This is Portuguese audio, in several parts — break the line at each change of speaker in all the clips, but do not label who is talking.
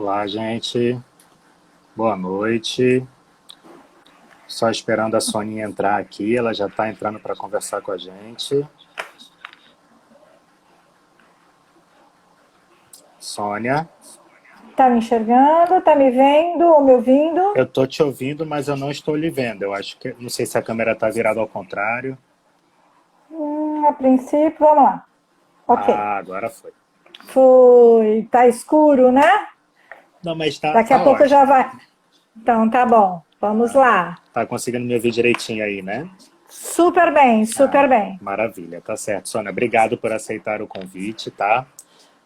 Olá, gente. Boa noite. Só esperando a Soninha entrar aqui, ela já está entrando para conversar com a gente. Sônia.
Tá me enxergando? Tá me vendo ou me ouvindo?
Eu tô te ouvindo, mas eu não estou lhe vendo. Eu acho que não sei se a câmera está virada ao contrário.
Hum, a princípio, vamos lá. Ok.
Ah, agora foi.
Foi. Tá escuro, né?
Não, mas tá.
Daqui
tá
a pouco
ótimo.
já vai. Então tá bom. Vamos lá.
Tá conseguindo me ouvir direitinho aí, né?
Super bem, super
Ah,
bem.
Maravilha, tá certo. Sônia, obrigado por aceitar o convite, tá?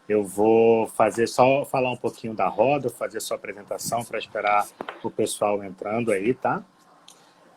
Eu vou fazer só falar um pouquinho da roda, fazer sua apresentação para esperar o pessoal entrando aí, tá?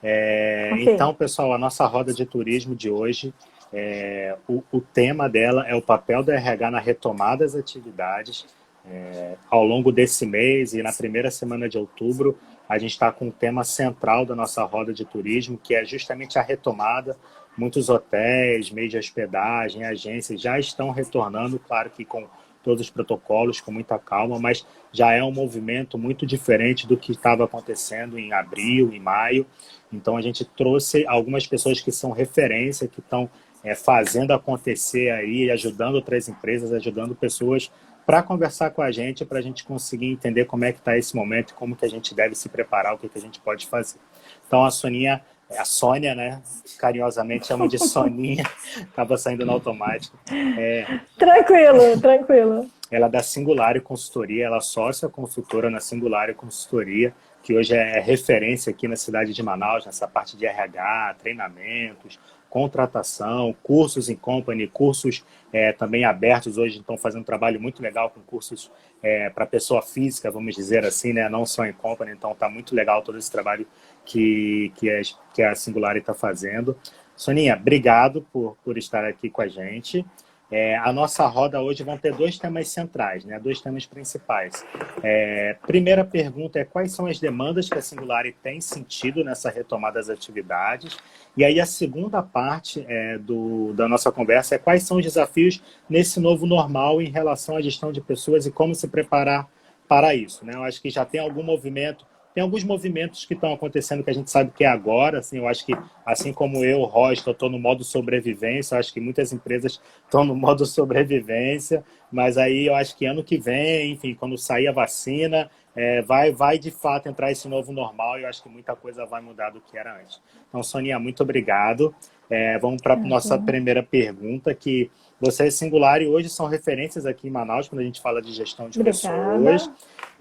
É,
Ok.
Então, pessoal, a nossa roda de turismo de hoje, é, o, o tema dela é o papel do RH na retomada das atividades. É, ao longo desse mês e na primeira semana de outubro, a gente está com um tema central da nossa roda de turismo, que é justamente a retomada. Muitos hotéis, meios de hospedagem, agências já estão retornando, claro que com todos os protocolos, com muita calma, mas já é um movimento muito diferente do que estava acontecendo em abril, em maio. Então a gente trouxe algumas pessoas que são referência, que estão é, fazendo acontecer aí, ajudando outras empresas, ajudando pessoas para conversar com a gente, para a gente conseguir entender como é que está esse momento, como que a gente deve se preparar, o que, que a gente pode fazer. Então a Soninha, a Sônia, né, carinhosamente chama de Soninha, acaba saindo no automático. É,
Tranquilo, tranquilo.
ela é da Singulário Consultoria, ela é sócia consultora na Singulário Consultoria, que hoje é referência aqui na cidade de Manaus, nessa parte de RH, treinamentos, contratação, cursos em company, cursos é, também abertos hoje, estão fazendo um trabalho muito legal com cursos é, para pessoa física, vamos dizer assim, né? não só em company, então está muito legal todo esse trabalho que, que, é, que a Singular está fazendo. Soninha, obrigado por, por estar aqui com a gente. É, a nossa roda hoje vão ter dois temas centrais, né? dois temas principais. É, primeira pergunta é quais são as demandas que a Singulari tem sentido nessa retomada das atividades? E aí a segunda parte é, do, da nossa conversa é quais são os desafios nesse novo normal em relação à gestão de pessoas e como se preparar para isso. Né? Eu acho que já tem algum movimento tem alguns movimentos que estão acontecendo que a gente sabe que é agora. Assim, eu acho que, assim como eu, Roger, estou no modo sobrevivência. Eu acho que muitas empresas estão no modo sobrevivência. Mas aí eu acho que ano que vem, enfim, quando sair a vacina, é, vai, vai de fato entrar esse novo normal. E eu acho que muita coisa vai mudar do que era antes. Então, Sonia, muito obrigado. É, vamos para a nossa primeira pergunta, que vocês Singular e hoje são referências aqui em Manaus quando a gente fala de gestão de
Obrigada.
pessoas.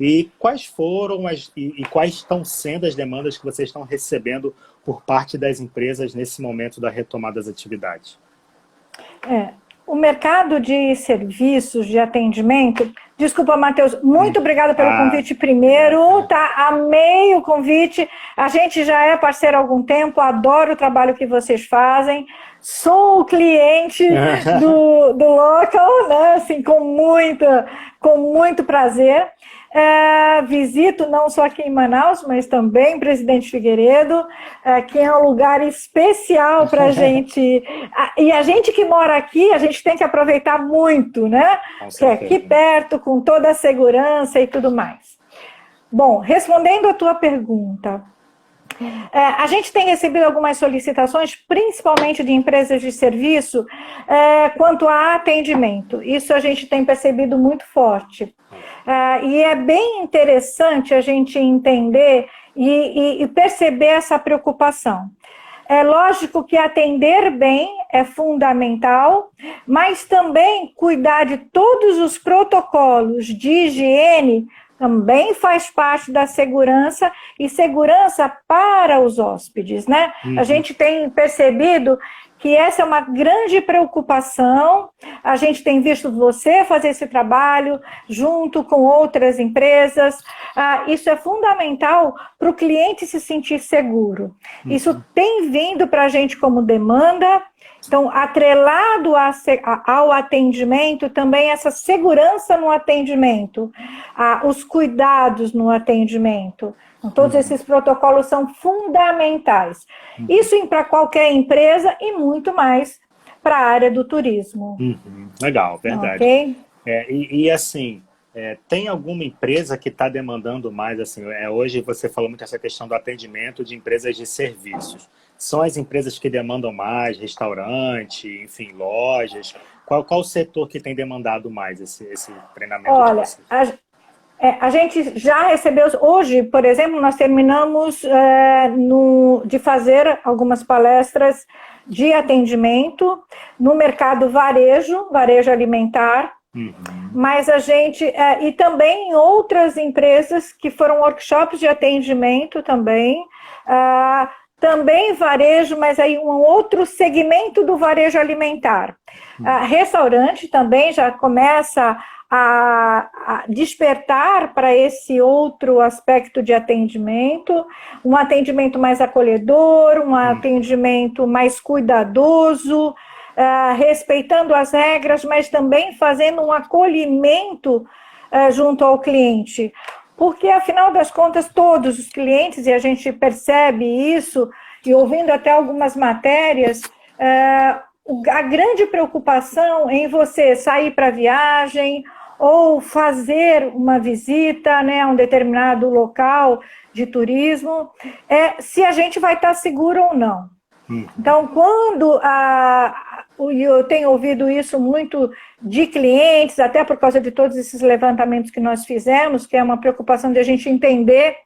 E quais foram as, e, e quais estão sendo as demandas que vocês estão recebendo por parte das empresas nesse momento da retomada das atividades?
É, o mercado de serviços de atendimento. Desculpa, Matheus, muito obrigada pelo
Ah,
convite primeiro, tá? Amei o convite. A gente já é parceiro há algum tempo, adoro o trabalho que vocês fazem. Sou cliente do, do local, né? Assim, com muita, com muito prazer. É, visito não só aqui em Manaus, mas também Presidente Figueiredo, é, que é um lugar especial para a gente. E a gente que mora aqui, a gente tem que aproveitar muito, né? Que é aqui perto, com toda a segurança e tudo mais. Bom, respondendo a tua pergunta, a gente tem recebido algumas solicitações, principalmente de empresas de serviço, é, quanto a atendimento. Isso a gente tem percebido muito forte. É, e é bem interessante a gente entender e- e perceber essa preocupação. É lógico que atender bem é fundamental, mas também cuidar de todos os protocolos de higiene também faz parte da segurança e segurança para os hóspedes, né?
Uhum.
A gente tem percebido que essa é uma grande preocupação. A gente tem visto você fazer esse trabalho junto com outras empresas. Ah, isso é fundamental para o cliente se sentir seguro. Isso tem vindo para a gente como demanda. Então, atrelado ao atendimento, também essa segurança no atendimento, os cuidados no atendimento. Então, todos esses protocolos são fundamentais. Isso para qualquer empresa e muito mais para a área do turismo.
Uhum. Legal, verdade.
Ok?
É, e, e, assim, É, tem alguma empresa que está demandando mais? Assim, é, hoje você falou muito essa questão do atendimento de empresas de serviços. São as empresas que demandam mais, restaurante, enfim, lojas. Qual, qual o setor que tem demandado mais esse, esse treinamento?
Olha, a, é, a, gente já recebeu, hoje, por exemplo, nós terminamos é, no, de fazer algumas palestras de atendimento no mercado varejo, varejo alimentar, uhum. mas a gente, é, e também em outras empresas que foram workshops de atendimento também, uh, também varejo, mas aí um outro segmento do varejo alimentar. Uh, restaurante também já começa a, a despertar para esse outro aspecto de atendimento, um atendimento mais acolhedor, um atendimento mais cuidadoso, uh, respeitando as regras, mas também fazendo um acolhimento uh, junto ao cliente. Porque, afinal das contas, todos os clientes, e a gente percebe isso, e ouvindo até algumas matérias, uh, a grande preocupação em você sair para viagem ou fazer uma visita né, a um determinado local de turismo é se a gente vai estar seguro ou não. Uhum. Então, quando a, eu tenho ouvido isso muito de clientes, até por causa de todos esses levantamentos que nós fizemos, que é uma preocupação de a gente entender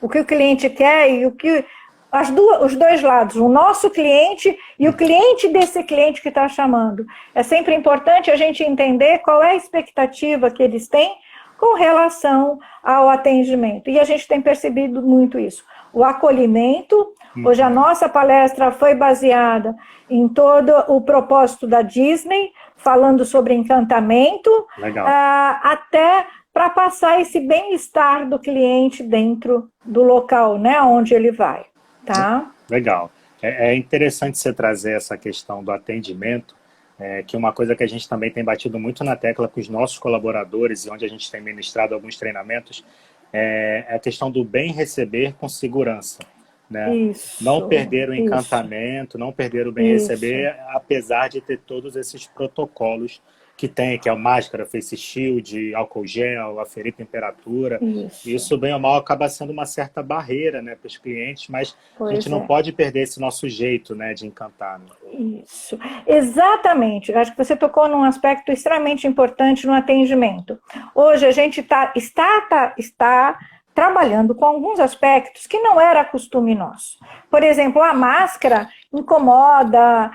o que o cliente quer e o que as duas, os dois lados, o nosso cliente e o cliente desse cliente que está chamando. É sempre importante a gente entender qual é a expectativa que eles têm com relação ao atendimento. E a gente tem percebido muito isso. O acolhimento, hoje a nossa palestra foi baseada em todo o propósito da Disney, falando sobre encantamento, uh, até para passar esse bem-estar do cliente dentro do local, né, onde ele vai. Tá.
Legal. É, é interessante você trazer essa questão do atendimento, é, que uma coisa que a gente também tem batido muito na tecla com os nossos colaboradores e onde a gente tem ministrado alguns treinamentos, é, é a questão do bem receber com segurança. Né? Isso, não perder o encantamento, isso. não perder o bem isso. receber, apesar de ter todos esses protocolos que tem, que é a máscara, face shield, álcool gel, aferir temperatura. Isso. Isso, bem ou mal, acaba sendo uma certa barreira né, para os clientes, mas pois a gente é. não pode perder esse nosso jeito né, de encantar.
Né? Isso, exatamente. Acho que você tocou num aspecto extremamente importante no atendimento. Hoje a gente tá, está, tá, está trabalhando com alguns aspectos que não era costume nosso. Por exemplo, a máscara incomoda,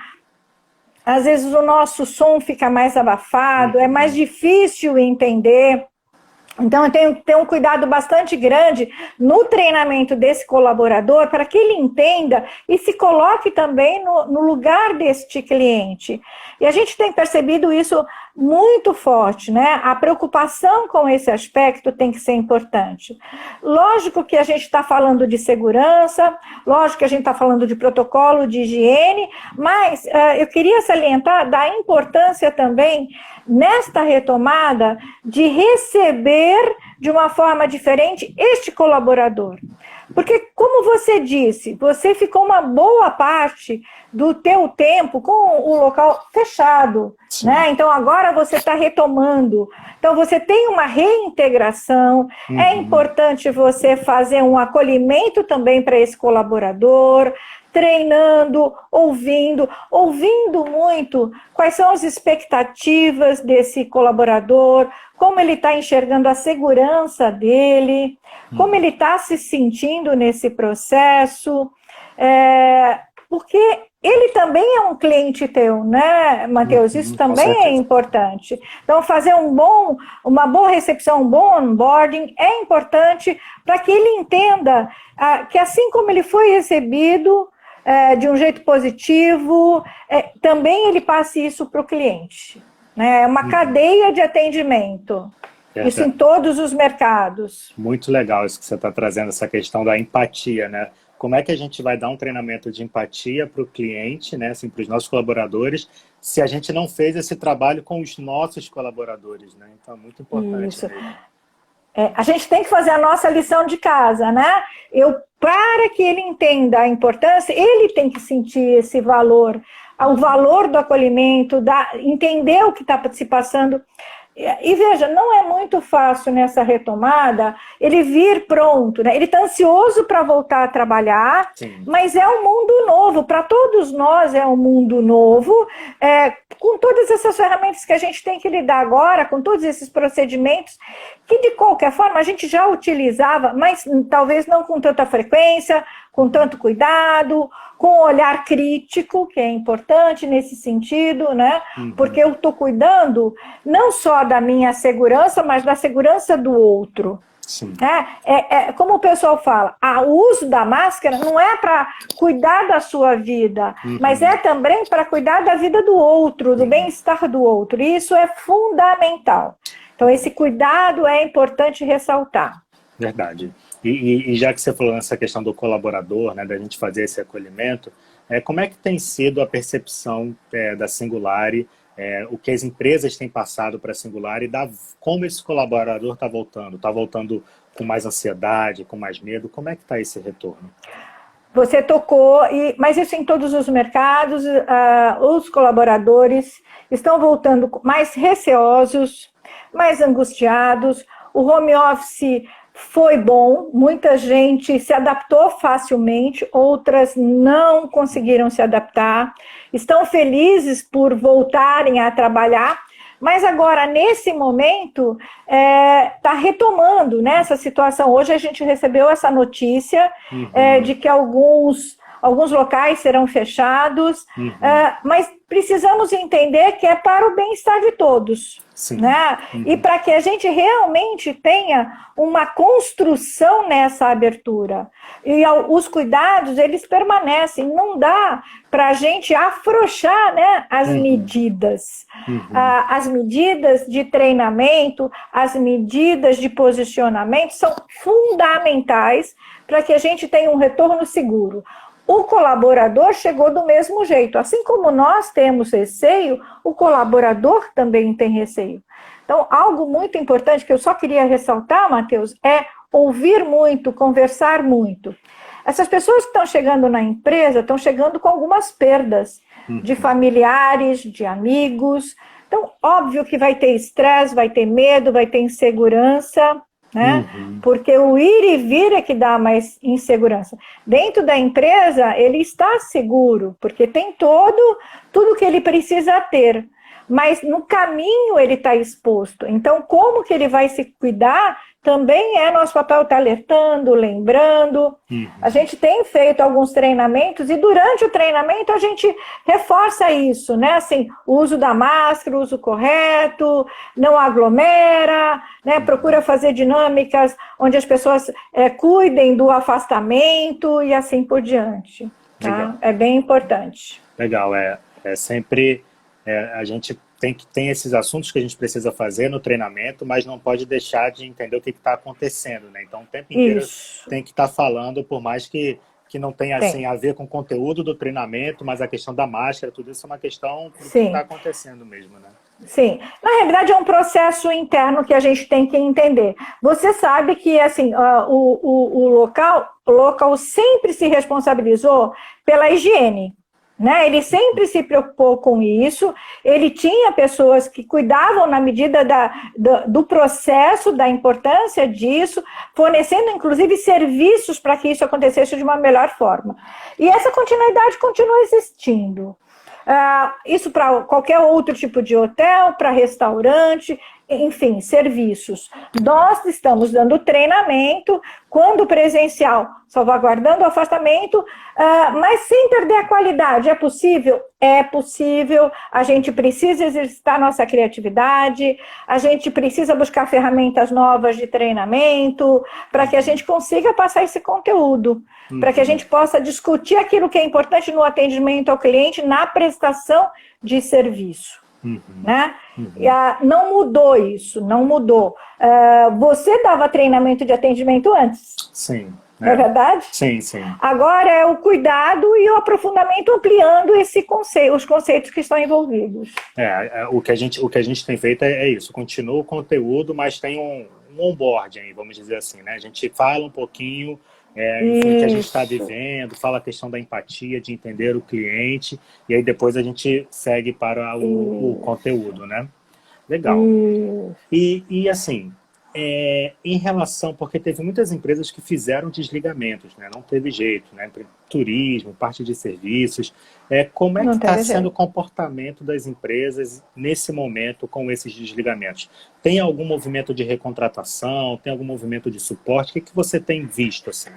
às vezes o nosso som fica mais abafado, é mais difícil entender. Então, eu tenho que ter um cuidado bastante grande no treinamento desse colaborador para que ele entenda e se coloque também no, no, lugar deste cliente. E a gente tem percebido isso muito forte, né? A preocupação com esse aspecto tem que ser importante. Lógico que a gente está falando de segurança, lógico que a gente está falando de protocolo de higiene, mas uh, eu queria salientar da importância também nesta retomada de receber de uma forma diferente este colaborador. Porque, como você disse, você ficou uma boa parte do teu tempo com o local fechado, Sim. né? Então agora você está retomando. Então você tem uma reintegração. É uhum. É importante você fazer um acolhimento também para esse colaborador, treinando, ouvindo, ouvindo muito quais são as expectativas desse colaborador, como ele está enxergando a segurança dele, como ele está se sentindo nesse processo, é, porque ele também é um cliente teu, né, Matheus? Isso uhum, também é importante. Então, fazer um bom, uma boa recepção, um bom onboarding é importante para que ele entenda ah, que assim como ele foi recebido, é, de um jeito positivo, é, também ele passe isso para o cliente. Né? É uma uhum. cadeia de atendimento. É, isso em todos os mercados.
Muito legal isso que você está trazendo, essa questão da empatia, né? Como é que a gente vai dar um treinamento de empatia para o cliente, né? Assim, para os nossos colaboradores, se a gente não fez esse trabalho com os nossos colaboradores, né? Então, é muito importante. Isso.
É, a gente tem que fazer a nossa lição de casa, né? Eu, para que ele entenda a importância, ele tem que sentir esse valor, o valor do acolhimento, da, entender o que está se passando. E veja, não é muito fácil nessa retomada ele vir pronto, né? Ele está ansioso para voltar a trabalhar, Sim. mas é um mundo novo, para todos nós é um mundo novo, é, com todas essas ferramentas que a gente tem que lidar agora, com todos esses procedimentos, que de qualquer forma a gente já utilizava, mas talvez não com tanta frequência, com tanto cuidado, com olhar crítico, que é importante nesse sentido, né? Uhum. Porque eu estou cuidando não só da minha segurança, mas da segurança do outro. Sim. É, é, é, como o pessoal fala, o uso da máscara não é para cuidar da sua vida, uhum. mas é também para cuidar da vida do outro, do uhum. bem-estar do outro. E isso é fundamental. Então, esse cuidado é importante ressaltar.
Verdade. E, e, já que você falou nessa questão do colaborador, né, da gente fazer esse acolhimento, é, como é que tem sido a percepção é, da Singulari, é, o que as empresas têm passado para a Singulari, da, como esse colaborador está voltando? Está voltando com mais ansiedade, com mais medo? Como é que está esse retorno?
Você tocou, e, mas isso em todos os mercados, uh, os colaboradores estão voltando mais receosos, mais angustiados, o home office foi bom, muita gente se adaptou facilmente, outras não conseguiram se adaptar, estão felizes por voltarem a trabalhar, mas agora, nesse momento, está é, tá retomando né, essa situação. Hoje a gente recebeu essa notícia uhum. é, de que alguns alguns locais serão fechados, uhum. uh, mas precisamos entender que é para o bem-estar de todos. Sim. Né? Uhum. E para que a gente realmente tenha uma construção nessa abertura. E os cuidados, eles permanecem. Não dá para a gente afrouxar né, as uhum. medidas. Uhum. Uh, as medidas de treinamento, as medidas de posicionamento são fundamentais para que a gente tenha um retorno seguro o colaborador chegou do mesmo jeito. Assim como nós temos receio, o colaborador também tem receio. Então, algo muito importante que eu só queria ressaltar, Matheus, é ouvir muito, conversar muito. Essas pessoas que estão chegando na empresa estão chegando com algumas perdas de uhum. familiares, de amigos. Então, óbvio que vai ter estresse, vai ter medo, vai ter insegurança né? Uhum. Porque o ir e vir é que dá mais insegurança. Dentro da empresa, ele está seguro, porque tem todo tudo que ele precisa ter. Mas no caminho ele está exposto. Então, como que ele vai se cuidar também é nosso papel estar tá alertando, lembrando. Uhum. A gente tem feito alguns treinamentos e durante o treinamento a gente reforça isso, né? Assim, o uso da máscara, o uso correto, não aglomera, né? Uhum. Procura fazer dinâmicas onde as pessoas é, cuidem do afastamento e assim por diante. Tá? É bem importante.
Legal, é, é sempre é, a gente tem que tem esses assuntos que a gente precisa fazer no treinamento, mas não pode deixar de entender o que está acontecendo, né? Então, o tempo inteiro Isso. tem que estar tá falando, por mais que, que não tenha assim, a ver com o conteúdo do treinamento, mas a questão da máscara, tudo isso é uma questão do Sim. que está acontecendo mesmo, né?
Sim, na realidade é um processo interno que a gente tem que entender. Você sabe que assim uh, o, o, o local, o local sempre se responsabilizou pela higiene. Né? Ele sempre se preocupou com isso, ele tinha pessoas que cuidavam na medida da, do, do processo, da importância disso, fornecendo inclusive serviços para que isso acontecesse de uma melhor forma. E essa continuidade continua existindo. Uh, isso para qualquer outro tipo de hotel, para restaurante, enfim, serviços. Nós estamos dando treinamento, quando presencial, salvaguardando o afastamento, uh, mas sem perder a qualidade. É possível? É possível. A gente precisa exercitar nossa criatividade, a gente precisa buscar ferramentas novas de treinamento, para que a gente consiga passar esse conteúdo, uhum. para que a gente possa discutir aquilo que é importante no atendimento ao cliente, na prestação de serviço. Uhum. Né? Uhum. Não mudou isso, não mudou. Uh, você dava treinamento de atendimento antes.
Sim.
Não é, é verdade?
Sim, sim.
Agora é o cuidado e o aprofundamento ampliando esse conceito, os conceitos que estão envolvidos.
É, é, o que a gente, o que a gente tem feito é, é isso, continua o conteúdo, mas tem um, um onboarding, vamos dizer assim, né? A gente fala um pouquinho é, enfim, que a gente está vivendo, fala a questão da empatia, de entender o cliente, e aí depois a gente segue para o, o conteúdo, né? Legal. E, e assim, é, em relação, porque teve muitas empresas que fizeram desligamentos, né? não teve jeito, né? turismo, parte de serviços. É, como é que está sendo o comportamento das empresas nesse momento com esses desligamentos? Tem algum movimento de recontratação? Tem algum movimento de suporte? O que, que você tem visto? Assim?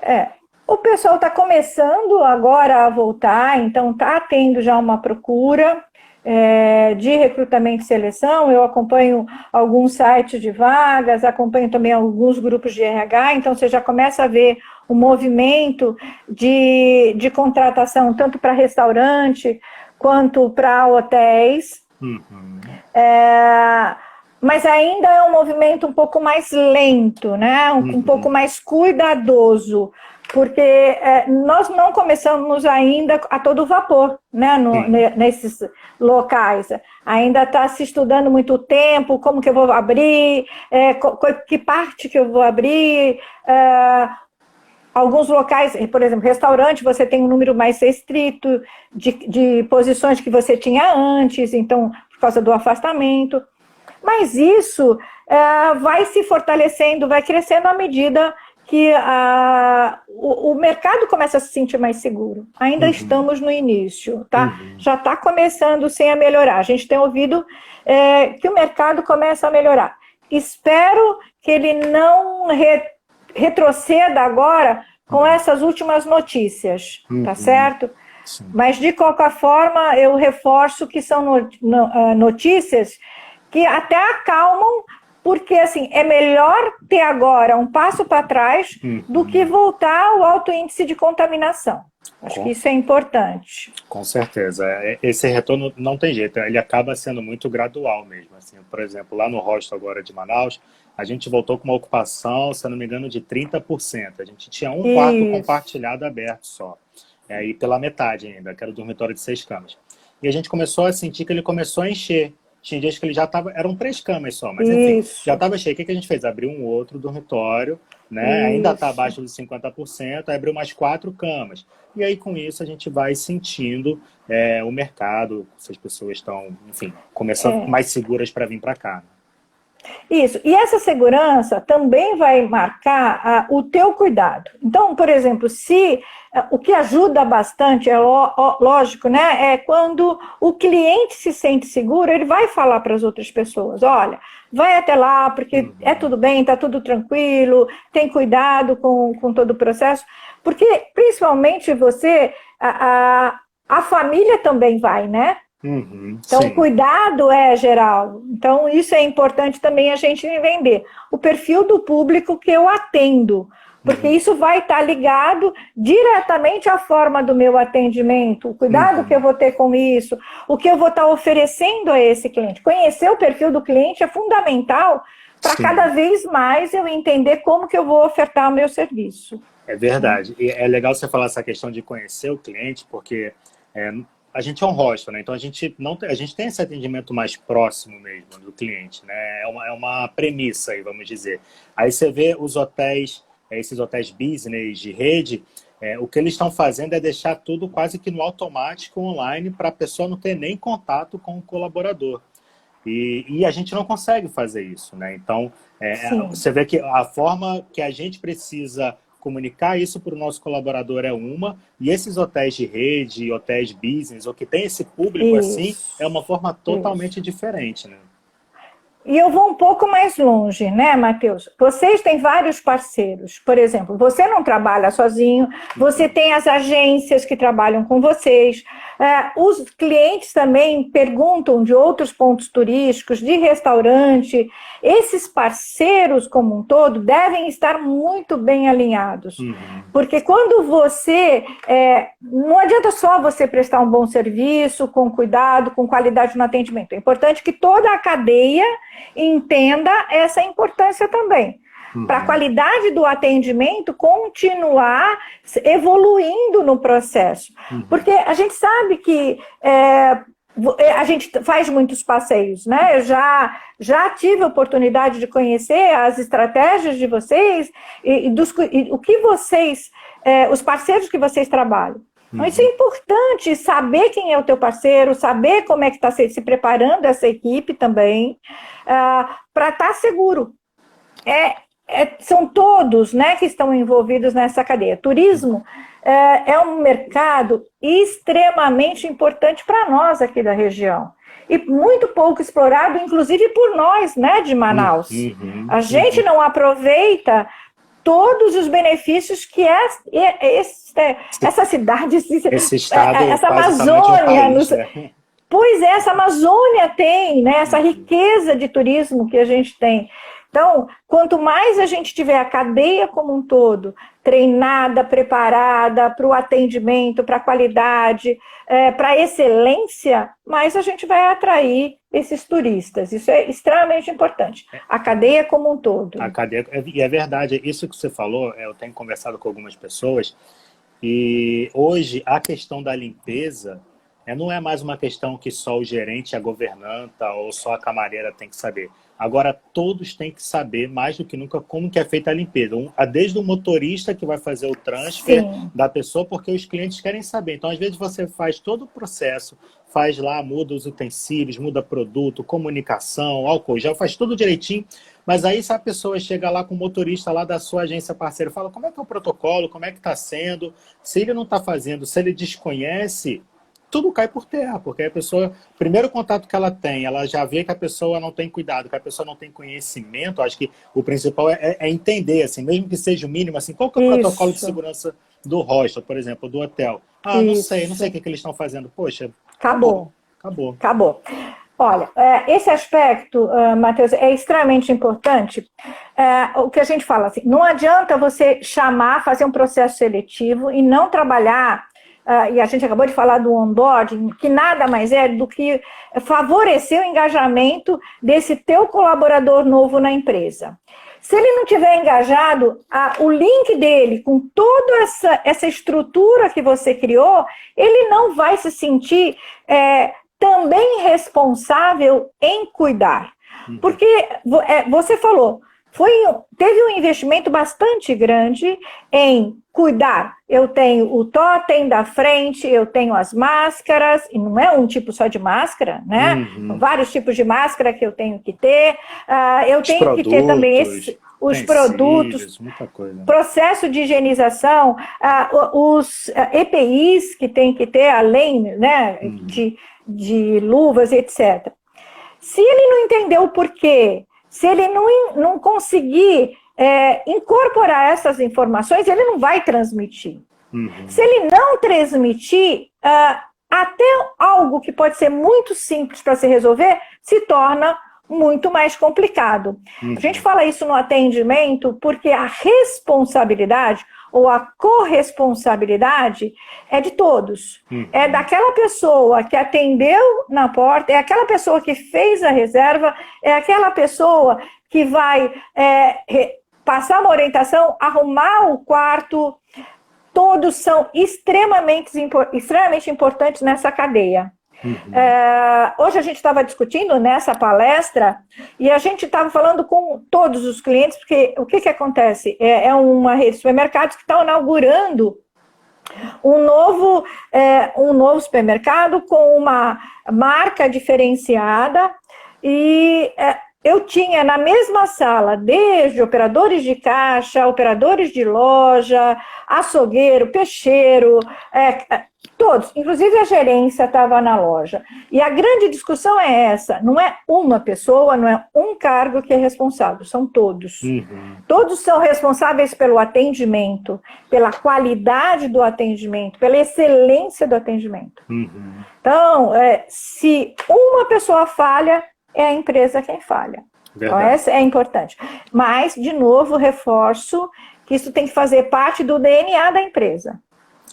É, o pessoal está começando agora a voltar, então está tendo já uma procura é, de recrutamento e seleção, eu acompanho alguns sites de vagas, acompanho também alguns grupos de RH, então você já começa a ver o um movimento de, de contratação tanto para restaurante quanto para hotéis. Uhum. É, mas ainda é um movimento um pouco mais lento, né? um, uhum. um pouco mais cuidadoso porque é, nós não começamos ainda a todo vapor né, no, nesses locais. Ainda está se estudando muito tempo, como que eu vou abrir, é, que parte que eu vou abrir. É, alguns locais, por exemplo, restaurante, você tem um número mais restrito de, de posições que você tinha antes, então, por causa do afastamento. Mas isso é, vai se fortalecendo, vai crescendo à medida que a, o, o, mercado começa a se sentir mais seguro. Ainda uhum. estamos no início, tá? Uhum. Já está começando sem a melhorar. A gente tem ouvido é, que o mercado começa a melhorar. Espero que ele não re, retroceda agora com uhum. essas últimas notícias, tá uhum. certo? Sim. Mas, de qualquer forma, eu reforço que são ah, notícias que até acalmam porque assim é melhor ter agora um passo para trás uhum. do que voltar ao alto índice de contaminação. Acho Com... que isso é importante.
Com certeza. É, esse retorno não tem jeito, ele acaba sendo muito gradual mesmo. Assim, por exemplo, lá no hostel agora de Manaus, a gente voltou com uma ocupação, se não me engano, de 30%. A gente tinha um isso. quarto compartilhado aberto só. É, e pela metade ainda, que era o dormitório de seis camas. E a gente começou a sentir que ele começou a encher. Tinha dias que ele já estava. Eram três camas só, mas enfim, Isso. já estava cheio. O que, que a gente fez? Abriu um outro dormitório, né? Isso. Ainda está abaixo dos 50%, aí abriu mais quatro camas. E aí, com isso, a gente vai sentindo é, o mercado, se as pessoas estão, enfim, começando é. mais seguras para vir para cá.
Isso. E essa segurança também vai marcar uh, o teu cuidado. Então, por exemplo, se uh, o que ajuda bastante, é lógico, né? É quando o cliente se sente seguro, ele vai falar para as outras pessoas: olha, vai até lá, porque uhum. é tudo bem, está tudo tranquilo, tem cuidado com, com todo o processo. Porque, principalmente você, a, a, a família também vai, né? Uhum, então, sim. cuidado é geral. Então, isso é importante também a gente entender. O perfil do público que eu atendo, porque uhum. isso vai estar ligado diretamente à forma do meu atendimento, o cuidado uhum. que eu vou ter com isso, o que eu vou estar oferecendo a esse cliente. Conhecer o perfil do cliente é fundamental para cada vez mais eu entender como que eu vou ofertar o meu serviço.
É verdade. E é legal você falar essa questão de conhecer o cliente, porque é, a gente é um hostel, né? Então a gente não tem, a gente tem esse atendimento mais próximo mesmo do cliente, né? É uma, é uma premissa aí, vamos dizer. Aí você vê os hotéis, é, esses hotéis business de rede, é, o que eles estão fazendo é deixar tudo quase que no automático online para a pessoa não ter nem contato com o colaborador. E, e, a gente não consegue fazer isso, né? Então, é, você vê que a forma que a gente precisa comunicar isso para o nosso colaborador é uma, e esses hotéis de rede, hotéis business, ou que tem esse público isso. assim, é uma forma totalmente isso. diferente, né?
E eu vou um pouco mais longe, né, Matheus? Vocês têm vários parceiros. Por exemplo, você não trabalha sozinho, você tem as agências que trabalham com vocês. É, os clientes também perguntam de outros pontos turísticos, de restaurante. Esses parceiros, como um todo, devem estar muito bem alinhados. Uhum. Porque quando você. É, não adianta só você prestar um bom serviço, com cuidado, com qualidade no atendimento. É importante que toda a cadeia entenda essa importância também. Uhum. Para a qualidade do atendimento continuar evoluindo no processo. Uhum. Porque a gente sabe que é, é, a gente faz muitos passeios, né? Eu já, já tive a oportunidade de conhecer as estratégias de vocês e, e, dos, e o que vocês, é, os parceiros que vocês trabalham. Então, isso é importante, saber quem é o teu parceiro, saber como é que está se, se, preparando essa equipe também, uh, para estar tá seguro. É, é, são todos né, que estão envolvidos nessa cadeia. Turismo é, é um mercado extremamente importante para nós aqui da região. E muito pouco explorado, inclusive por nós, né, de Manaus. Uhum, a gente uhum. não aproveita todos os benefícios que é, é, é essa cidade,
esse estado,
é, essa Amazônia, um país, né? pois é, essa Amazônia tem, né, essa uhum. riqueza de turismo que a gente tem. Então, quanto mais a gente tiver a cadeia como um todo treinada, preparada para o atendimento, para a qualidade, é, para a excelência, mais a gente vai atrair esses turistas. Isso é extremamente importante. A cadeia como um todo.
A cadeia, e é verdade, isso que você falou, eu tenho conversado com algumas pessoas, e hoje a questão da limpeza é, não é mais uma questão que só o gerente, a governanta ou só a camareira tem que saber. Agora, todos têm que saber, mais do que nunca, como que é feita a limpeza. Um, desde o motorista que vai fazer o transfer Sim. da pessoa, porque os clientes querem saber. Então, às vezes, você faz todo o processo, faz lá, muda os utensílios, muda produto, comunicação, álcool gel, faz tudo direitinho. Mas aí, se a pessoa chega lá com o motorista lá da sua agência parceira, fala como é que é o protocolo, como é que está sendo, se ele não está fazendo, se ele desconhece, tudo cai por terra, porque a pessoa, primeiro contato que ela tem, ela já vê que a pessoa não tem cuidado, que a pessoa não tem conhecimento. Acho que o principal é, é entender, assim, mesmo que seja o mínimo, assim, qual que é o Isso. protocolo de segurança do hostel, por exemplo, do hotel? Ah, Isso. não sei, não sei o que, que eles estão fazendo. Poxa,
acabou.
Acabou.
Acabou. Olha, é, esse aspecto, uh, Matheus, é extremamente importante. É, o que a gente fala assim, não adianta você chamar, fazer um processo seletivo e não trabalhar Uh, e a gente acabou de falar do onboarding, que nada mais é do que favorecer o engajamento desse teu colaborador novo na empresa. Se ele não tiver engajado, a, o link dele com toda essa, essa estrutura que você criou, ele não vai se sentir é, também responsável em cuidar. Porque é, você falou, foi, teve um investimento bastante grande em cuidar. Eu tenho o totem da frente, eu tenho as máscaras, e não é um tipo só de máscara, né? Uhum. Vários tipos de máscara que eu tenho que ter. Uh, eu os tenho produtos, que ter também esse, os produtos, processo de higienização, uh, os uh, EPIs que tem que ter, além né, uhum. de, de luvas, etc. Se ele não entendeu o porquê, se ele não, não conseguir é, incorporar essas informações, ele não vai transmitir. Uhum. Se ele não transmitir, uh, até algo que pode ser muito simples para se resolver se torna muito mais complicado. Uhum. A gente fala isso no atendimento porque a responsabilidade ou a corresponsabilidade é de todos. Uhum. É daquela pessoa que atendeu na porta, é aquela pessoa que fez a reserva, é aquela pessoa que vai é, passar uma orientação, arrumar o quarto. Todos são extremamente, extremamente importantes nessa cadeia. Uhum. É, hoje a gente estava discutindo nessa palestra e a gente estava falando com todos os clientes, porque o que, que acontece? É, é uma rede de supermercados que está inaugurando um novo, é, um novo supermercado com uma marca diferenciada e é, eu tinha na mesma sala, desde operadores de caixa, operadores de loja, açougueiro, peixeiro, é, Todos, inclusive a gerência estava na loja. E a grande discussão é essa: não é uma pessoa, não é um cargo que é responsável, são todos. Uhum. Todos são responsáveis pelo atendimento, pela qualidade do atendimento, pela excelência do atendimento. Uhum. Então, é, se uma pessoa falha, é a empresa quem falha. Então, Verdade. Então, essa é importante. Mas, de novo, reforço que isso tem que fazer parte do DNA da empresa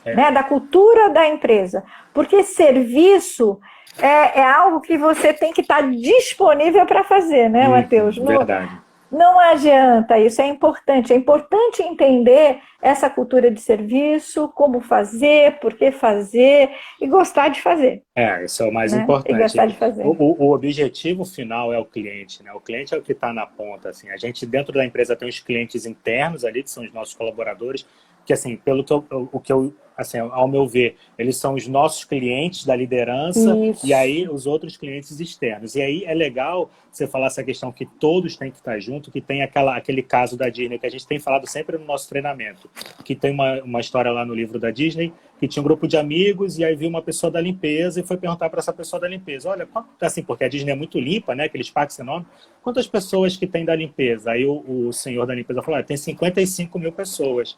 é. né, da cultura da empresa. Porque serviço é, é algo que você tem que estar disponível para fazer, né, hum, Matheus?
Verdade.
Não adianta, isso é importante. É importante entender essa cultura de serviço, como fazer, por que fazer e gostar de fazer.
É, isso é o mais né? importante.
E gostar de fazer.
O, o, o, objetivo final é o cliente, né? O cliente é o que está na ponta. Assim. A gente, dentro da empresa, tem os clientes internos ali, que são os nossos colaboradores, que assim, pelo que eu, o que eu assim, ao meu ver, eles são os nossos clientes da liderança Isso. e aí os outros clientes externos. E aí é legal você falar essa questão que todos têm que estar junto, que tem aquela, aquele caso da Disney que a gente tem falado sempre no nosso treinamento, que tem uma, uma história lá no livro da Disney, que tinha um grupo de amigos e aí viu uma pessoa da limpeza e foi perguntar para essa pessoa da limpeza, olha, assim, porque a Disney é muito limpa, né, aqueles parques enormes, quantas pessoas que tem da limpeza? Aí o, o senhor da limpeza falou, ah, tem 55 mil pessoas.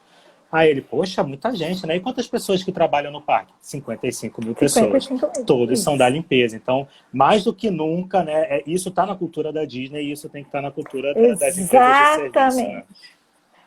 Aí ele, poxa, muita gente, né? E quantas pessoas que trabalham no parque? 55 mil 55 pessoas. Mil. Todos isso. são da limpeza. Então, mais do que nunca, né? É, isso está na cultura da Disney e isso tem que estar tá na cultura Exatamente. das empresas de serviço. Né?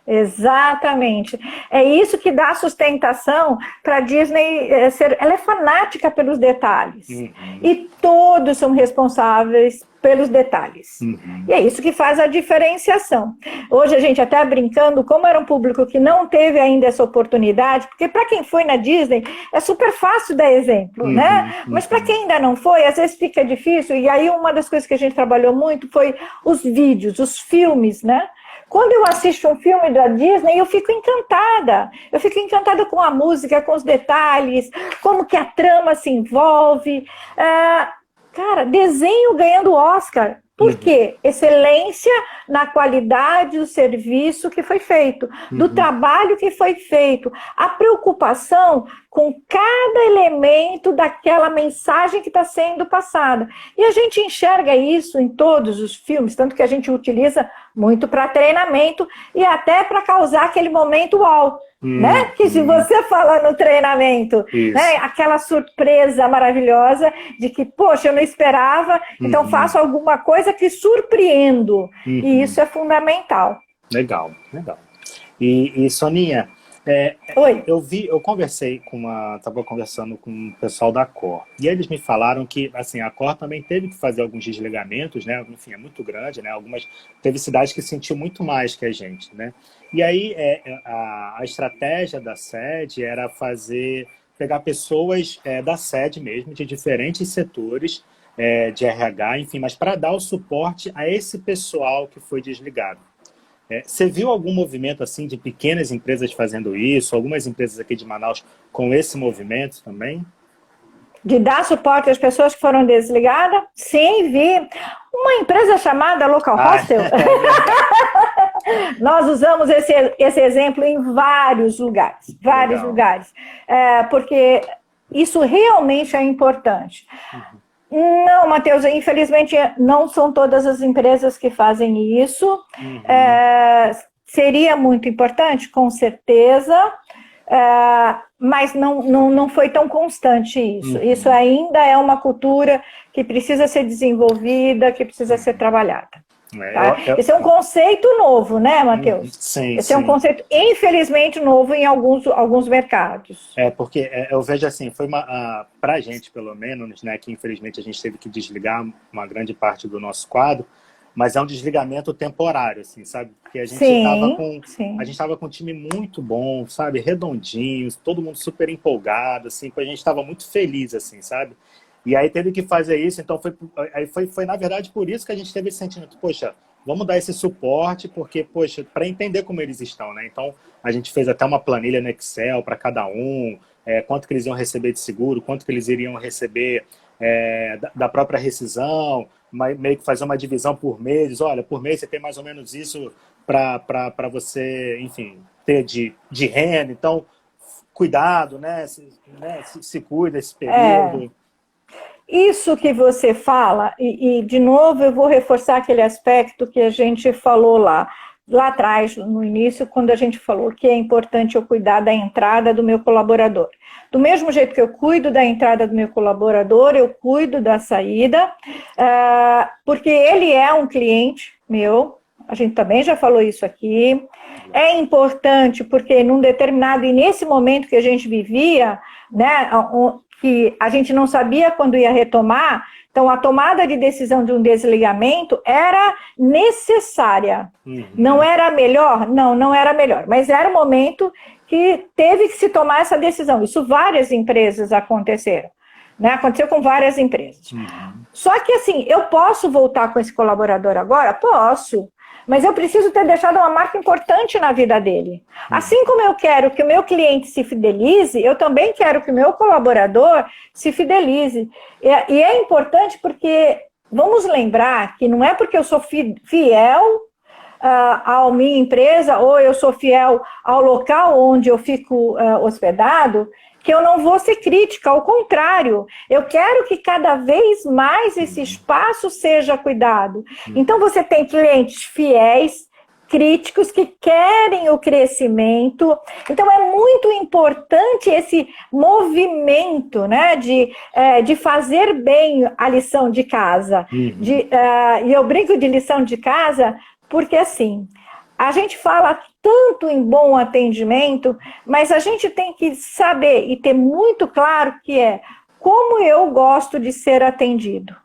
Exatamente. É isso que dá sustentação para a Disney eh, ser. Ela é fanática pelos detalhes. Uhum. E todos são responsáveis pelos detalhes. Uhum. E é isso que faz a diferenciação. Hoje a gente até brincando, como era um público que não teve ainda essa oportunidade, porque para quem foi na Disney é super fácil dar exemplo, uhum. né? Mas para uhum. quem ainda não foi, às vezes fica difícil. E aí uma das coisas que a gente trabalhou muito foi os vídeos, os filmes, né? Quando eu assisto um filme da Disney, eu fico encantada. Eu fico encantada com a música, com os detalhes, como que a trama se envolve. Ah, cara, desenho ganhando Oscar. Por uhum. quê? Excelência na qualidade do serviço que foi feito, do uhum. trabalho que foi feito, a preocupação com cada elemento daquela mensagem que está sendo passada. E a gente enxerga isso em todos os filmes, tanto que a gente utiliza muito para treinamento e até para causar aquele momento uau. Hum, né? Que se hum. você fala no treinamento, né? aquela surpresa maravilhosa de que, poxa, eu não esperava, então uhum. faço alguma coisa que surpreendo. Uhum. E isso é fundamental.
Legal, legal. E, e Soninha, é, Oi. Eu vi, eu conversei com uma, estava conversando com o pessoal da Cor e eles me falaram que, assim, a Cor também teve que fazer alguns desligamentos, né? Enfim, é muito grande, né? Algumas teve cidades que sentiu muito mais que a gente, né? E aí é, é a, a estratégia da sede era fazer pegar pessoas é, da sede mesmo de diferentes setores é, de RH, enfim, mas para dar o suporte a esse pessoal que foi desligado. É, você viu algum movimento assim de pequenas empresas fazendo isso? Algumas empresas aqui de Manaus com esse movimento também?
De dar suporte às pessoas que foram desligadas? Sim, vi. Uma empresa chamada Local ah, Hostel. É Nós usamos esse, esse exemplo em vários lugares. Vários Legal. lugares. É, porque isso realmente é importante. Uhum. Não, Matheus, infelizmente não são todas as empresas que fazem isso. Uhum. É, seria muito importante, com certeza, é, mas não, não, não foi tão constante isso. Uhum. Isso ainda é uma cultura que precisa ser desenvolvida, que precisa ser trabalhada. É, tá? eu, eu... Esse é um conceito novo, né, Matheus? Sim. Esse sim. é um conceito, infelizmente, novo em alguns, alguns mercados.
É, porque é, eu vejo assim, foi uma. Para a gente, pelo menos, né, que infelizmente a gente teve que desligar uma grande parte do nosso quadro, mas é um desligamento temporário, assim, sabe? Porque a gente estava com sim. a gente tava com um time muito bom, sabe, redondinho, todo mundo super empolgado, assim, a gente estava muito feliz, assim, sabe? E aí teve que fazer isso, então foi, aí foi, foi na verdade por isso que a gente teve esse sentimento, poxa, vamos dar esse suporte, porque, poxa, para entender como eles estão, né? Então a gente fez até uma planilha no Excel para cada um, é, quanto que eles iam receber de seguro, quanto que eles iriam receber é, da, da, própria rescisão, meio que fazer uma divisão por mês, olha, por mês você tem mais ou menos isso para você, enfim, ter de, de renda, então cuidado, né? Se, né? se, se cuida esse período. É.
Isso que você fala, e, e, de novo eu vou reforçar aquele aspecto que a gente falou lá, lá atrás, no início, quando a gente falou que é importante eu cuidar da entrada do meu colaborador. Do mesmo jeito que eu cuido da entrada do meu colaborador, eu cuido da saída, uh, porque ele é um cliente meu, a gente também já falou isso aqui. É importante porque num determinado e nesse momento que a gente vivia, né, que a gente não sabia quando ia retomar, então a tomada de decisão de um desligamento era necessária. Uhum. Não era melhor? Não, não era melhor, mas era o momento que teve que se tomar essa decisão. Isso várias empresas aconteceram. Né? Aconteceu com várias empresas. Uhum. Só que assim, eu posso voltar com esse colaborador agora? Posso. Mas eu preciso ter deixado uma marca importante na vida dele. Assim como eu quero que o meu cliente se fidelize, eu também quero que o meu colaborador se fidelize. E é importante porque vamos lembrar que não é porque eu sou fiel uh, à minha empresa ou eu sou fiel ao local onde eu fico uh, hospedado que eu não vou ser crítica, ao contrário, eu quero que cada vez mais esse espaço seja cuidado. Então, você tem clientes fiéis, críticos que querem o crescimento. Então é muito importante esse movimento, né, de, é, de fazer bem a lição de casa. Uhum. De, uh, e eu brinco de lição de casa porque assim a gente fala tanto em bom atendimento, mas a gente tem que saber e ter muito claro que é como eu gosto de ser atendido.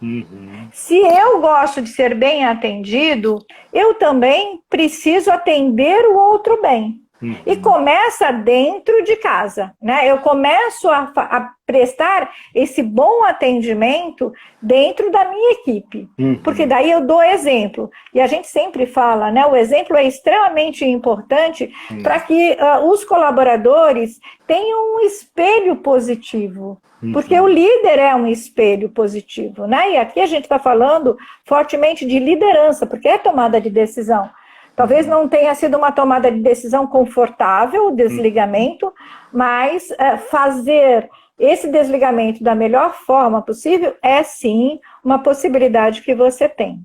Uhum. Se eu gosto de ser bem atendido, eu também preciso atender o outro bem. Uhum. E começa dentro de casa, né? Eu começo a, a, prestar esse bom atendimento dentro da minha equipe, uhum. porque daí eu dou exemplo. E a gente sempre fala, né? O exemplo é extremamente importante uhum. para que uh, os colaboradores tenham um espelho positivo. Uhum. Porque o líder é um espelho positivo, né? E aqui a gente está falando fortemente de liderança, porque é tomada de decisão. Talvez não tenha sido uma tomada de decisão confortável, o desligamento, mas é, fazer esse desligamento da melhor forma possível é sim uma possibilidade que você tem.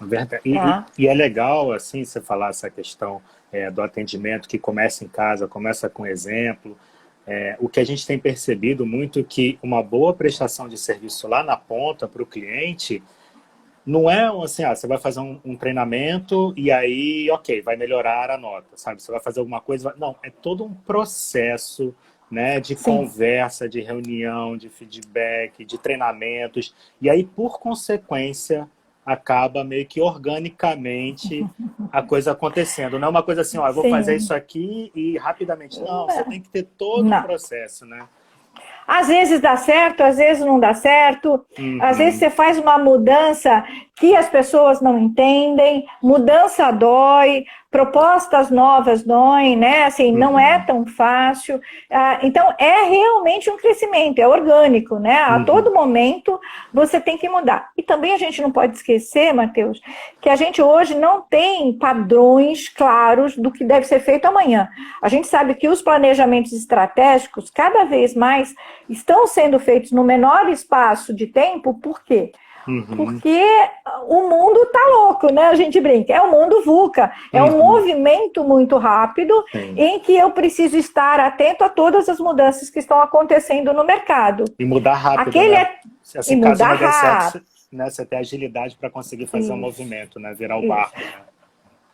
Verdade. E, tá? e, e é legal, assim, você falar essa questão é, do atendimento que começa em casa, começa com exemplo. É, o que a gente tem percebido muito que uma boa prestação de serviço lá na ponta para o cliente não é assim, ah, você vai fazer um, um, treinamento e aí, ok, vai melhorar a nota, sabe? Você vai fazer alguma coisa. Vai... Não, é todo um processo né, de Sim. conversa, de reunião, de feedback, de treinamentos. E aí, por consequência, acaba meio que organicamente a coisa acontecendo. Não é uma coisa assim, ó, eu vou Sim. fazer isso aqui e rapidamente. Não, você tem que ter todo o um processo, né?
Às vezes dá certo, às vezes não dá certo. Uhum. Às vezes você faz uma mudança que as pessoas não entendem, mudança dói, propostas novas doem, né? Assim, não é uhum. tão fácil. Ah, então, é realmente um crescimento, é orgânico, né? A uhum. todo momento você tem que mudar. E também a gente não pode esquecer, Matheus, que a gente hoje não tem padrões claros do que deve ser feito amanhã. A gente sabe que os planejamentos estratégicos, cada vez mais, estão sendo feitos no menor espaço de tempo, por quê? Uhum. Porque o mundo tá louco, né? A gente brinca. É o mundo VUCA. É uhum. um movimento muito rápido Sim. em que eu preciso estar atento a todas as mudanças que estão acontecendo no mercado.
E mudar rápido. Aquele né? é... assim, e mudar rápido. Certo, né? Você ter agilidade para conseguir fazer o um movimento, né? Virar o barco. Né?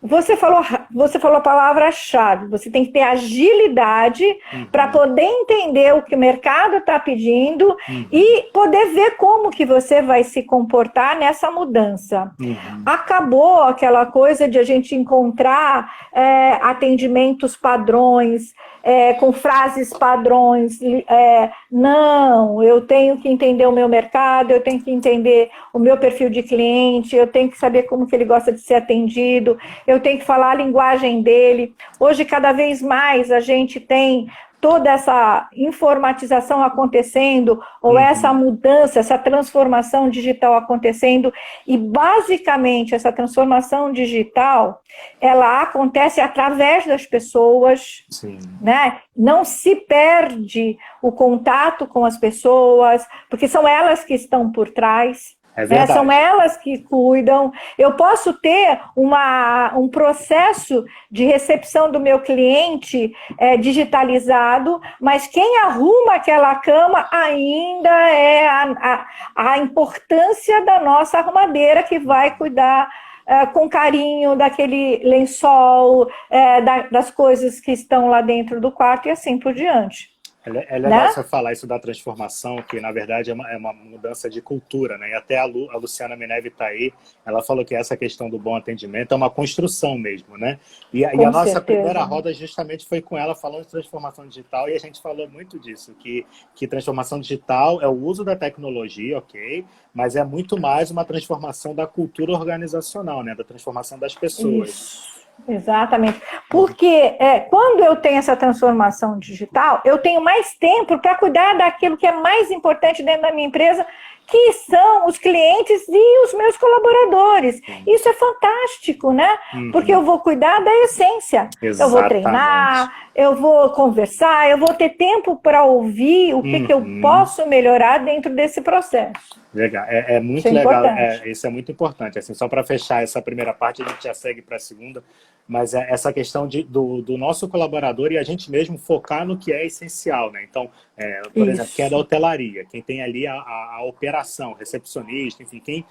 Você falou, você falou a palavra-chave. Você tem que ter agilidade uhum. para poder entender o que o mercado está pedindo uhum. e poder ver como que você vai se comportar nessa mudança. Uhum. Acabou aquela coisa de a gente encontrar é, atendimentos padrões, é, com frases padrões. É, não, eu tenho que entender o meu mercado, eu tenho que entender o meu perfil de cliente, eu tenho que saber como que ele gosta de ser atendido, eu tenho que falar a linguagem dele. Hoje, cada vez mais, a gente tem toda essa informatização acontecendo, ou uhum. essa mudança, essa transformação digital acontecendo, e basicamente essa transformação digital, ela acontece através das pessoas, Sim. né? Não se perde o contato com as pessoas, porque são elas que estão por trás. É né? São elas que cuidam. Eu posso ter uma, um processo de recepção do meu cliente é, digitalizado, mas quem arruma aquela cama ainda é a, a, a importância da nossa arrumadeira que vai cuidar é, com carinho daquele lençol, é, da, das coisas que estão lá dentro do quarto e assim por diante.
É, é legal né? você falar isso da transformação, que na verdade é uma, é uma mudança de cultura, né? E até a, Lu, a Luciana Mineve está aí, ela falou que essa questão do bom atendimento é uma construção mesmo, né? E, e a nossa primeira roda justamente foi com ela falando de transformação digital e a gente falou muito disso, que, que transformação digital é o uso da tecnologia, ok? Mas é muito mais uma transformação da cultura organizacional, né? Da transformação das pessoas.
Isso. Exatamente. Porque é, quando eu tenho essa transformação digital, eu tenho mais tempo para cuidar daquilo que é mais importante dentro da minha empresa, que são os clientes e os meus colaboradores. Isso é fantástico, né? Uhum. Porque eu vou cuidar da essência. Exatamente. Eu vou treinar, eu vou conversar, eu vou ter tempo para ouvir o que, uhum. que eu uhum. posso melhorar dentro desse processo.
Legal, é, é muito isso é legal. É, isso é muito importante. Assim, só para fechar essa primeira parte, a gente já segue para a segunda mas é essa questão de, do, do, nosso colaborador e a gente mesmo focar no que é essencial, né? Então, é, por Isso. exemplo, quem é da hotelaria, quem tem ali a, a, a operação, recepcionista, enfim, quem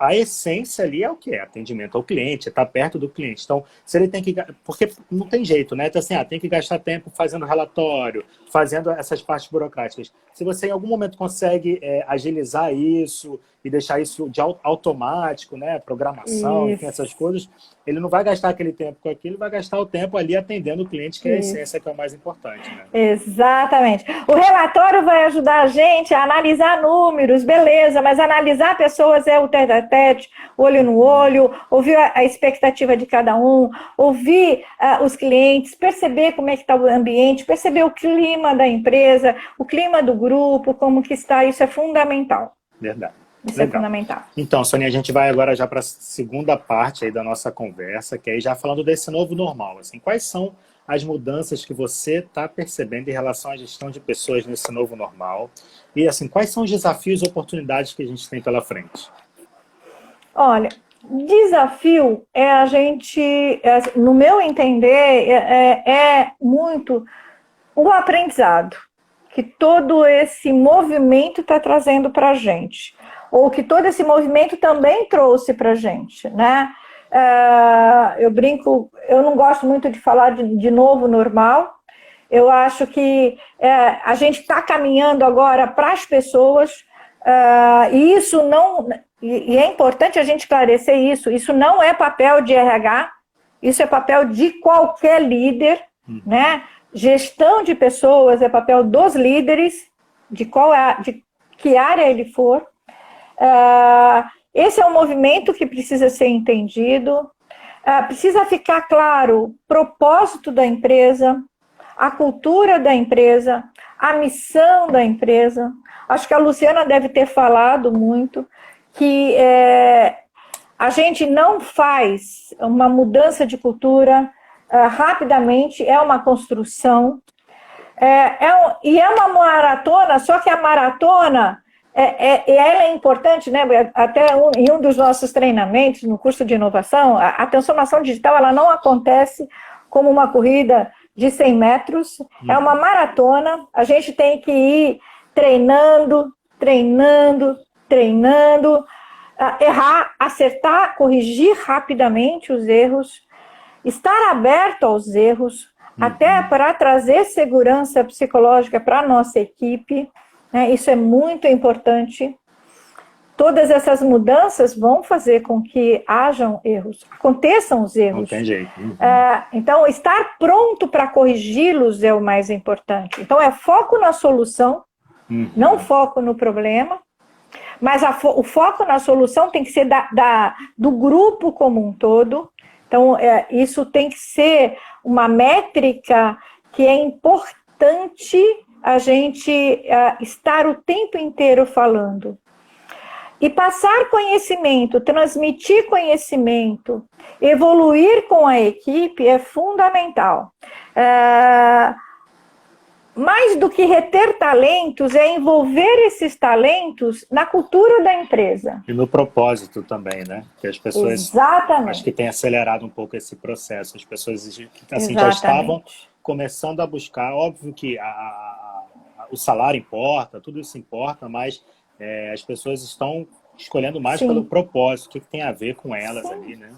a essência ali é o que é atendimento ao cliente, estar tá perto do cliente. Então, se ele tem que. Porque não tem jeito, né? Então, assim, ah, tem que gastar tempo fazendo relatório, fazendo essas partes burocráticas. Se você em algum momento consegue é, agilizar isso e deixar isso de automático, né? Programação, enfim, essas coisas, ele não vai gastar aquele tempo com aquilo, vai gastar o tempo ali atendendo o cliente, que é a essência que é o mais importante. Né?
Exatamente. O relatório vai ajudar a gente a analisar números, beleza, mas analisar pessoas é o tete a tete, olho no olho, ouvir a expectativa de cada um, ouvir uh, os clientes, perceber como é que está o ambiente, perceber o clima da empresa, o clima do grupo, como que está, isso é fundamental.
Verdade.
Isso é Legal. é fundamental.
Então, Sônia, a gente vai agora já para a segunda parte aí da nossa conversa, que é já falando desse novo normal. Assim, quais são as mudanças que você está percebendo em relação à gestão de pessoas nesse novo normal? E assim, quais são os desafios e oportunidades que a gente tem pela frente?
Olha, desafio é a gente, é, no meu entender, é, é, é muito o aprendizado que todo esse movimento está trazendo para a gente ou que todo esse movimento também trouxe para a gente, né? Uh, eu brinco, eu não gosto muito de falar de, de novo normal. Eu acho que uh, a gente está caminhando agora para as pessoas uh, e isso não e, e é importante a gente esclarecer isso. Isso não é papel de RH, isso é papel de qualquer líder, uhum. né? Gestão de pessoas é papel dos líderes, de qual é, de que área ele for. Uh, esse é um movimento que precisa ser entendido. Uh, precisa ficar claro o propósito da empresa, a cultura da empresa, a missão da empresa. Acho que a Luciana deve ter falado muito que é, a gente não faz uma mudança de cultura uh, rapidamente, é uma construção. É, é um, e é uma maratona, só que a maratona é, é, ela é importante, né? Até um, em um dos nossos treinamentos, no curso de inovação, a, a, transformação digital ela não acontece como uma corrida de 100 metros, é uma uhum. maratona. A gente tem que ir treinando, treinando, treinando, errar, acertar, corrigir rapidamente os erros, estar aberto aos erros, uhum. até para trazer segurança psicológica para a nossa equipe. Né? Isso é muito importante. Todas essas mudanças vão fazer com que hajam erros, aconteçam os erros. Não
tem jeito. Uhum.
É, então, estar pronto para corrigi-los é o mais importante. Então, é foco na solução, uhum. não foco no problema, mas a, o foco na solução tem que ser da, da do grupo como um todo. Então, é, isso tem que ser uma métrica que é importante a gente uh, estar o tempo inteiro falando. E passar conhecimento, transmitir conhecimento, evoluir com a equipe é fundamental. Uh, mais do que reter talentos, é envolver esses talentos na cultura da empresa.
E no propósito também, né? Que as pessoas. Exatamente. Acho que tem acelerado um pouco esse processo. As pessoas assim, já estavam começando a buscar. Óbvio que a, o salário importa, tudo isso importa, mas é, as pessoas estão escolhendo mais Sim. pelo propósito, o que, que, tem a ver com elas Sim. ali, né?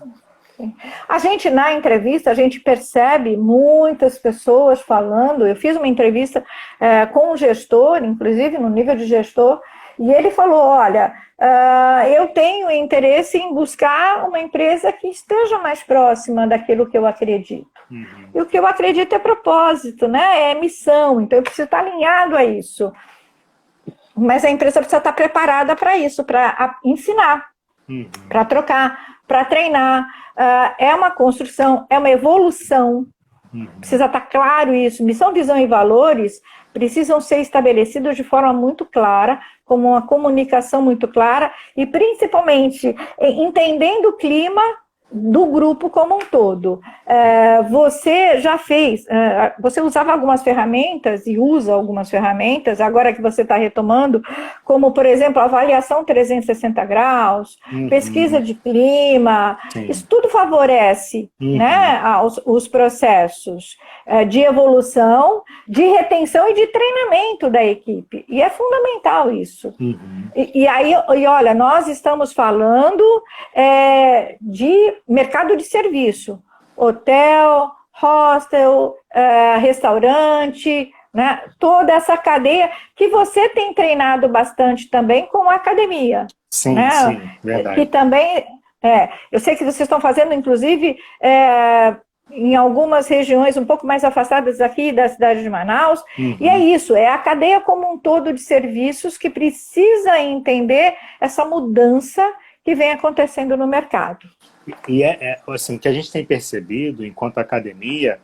A gente, na entrevista, a gente percebe muitas pessoas falando. Eu fiz uma entrevista é, com um gestor, inclusive no nível de gestor, e ele falou: Olha, uh, eu tenho interesse em buscar uma empresa que esteja mais próxima daquilo que eu acredito. Uhum. E o que eu acredito é propósito, né? é missão, então eu preciso estar alinhado a isso. Mas a empresa precisa estar preparada para isso, para ensinar, uhum. para trocar, para treinar. Uh, é uma construção, é uma evolução. Precisa estar claro isso. Missão, visão e valores precisam ser estabelecidos de forma muito clara, como uma comunicação muito clara e principalmente entendendo o clima do grupo como um todo. É, você já fez, é, você usava algumas ferramentas e usa algumas ferramentas, agora que você está retomando, como, por exemplo, avaliação 360 graus, uhum. pesquisa de clima, Sim. isso tudo favorece uhum. né, os, os processos é, de evolução, de retenção e de treinamento da equipe. E é fundamental isso. Uhum. E, e, aí, e olha, nós estamos falando é, de mercado de serviço, hotel, hostel, é, restaurante, né? toda essa cadeia que você tem treinado bastante também com a academia.
Sim, né? sim, verdade.
E também, é, eu sei que vocês estão fazendo, inclusive, é, em algumas regiões um pouco mais afastadas aqui da cidade de Manaus. Uhum. E é isso, é a cadeia como um todo de serviços que precisa entender essa mudança que vem acontecendo no mercado.
E é, é assim, o que a gente tem percebido enquanto academia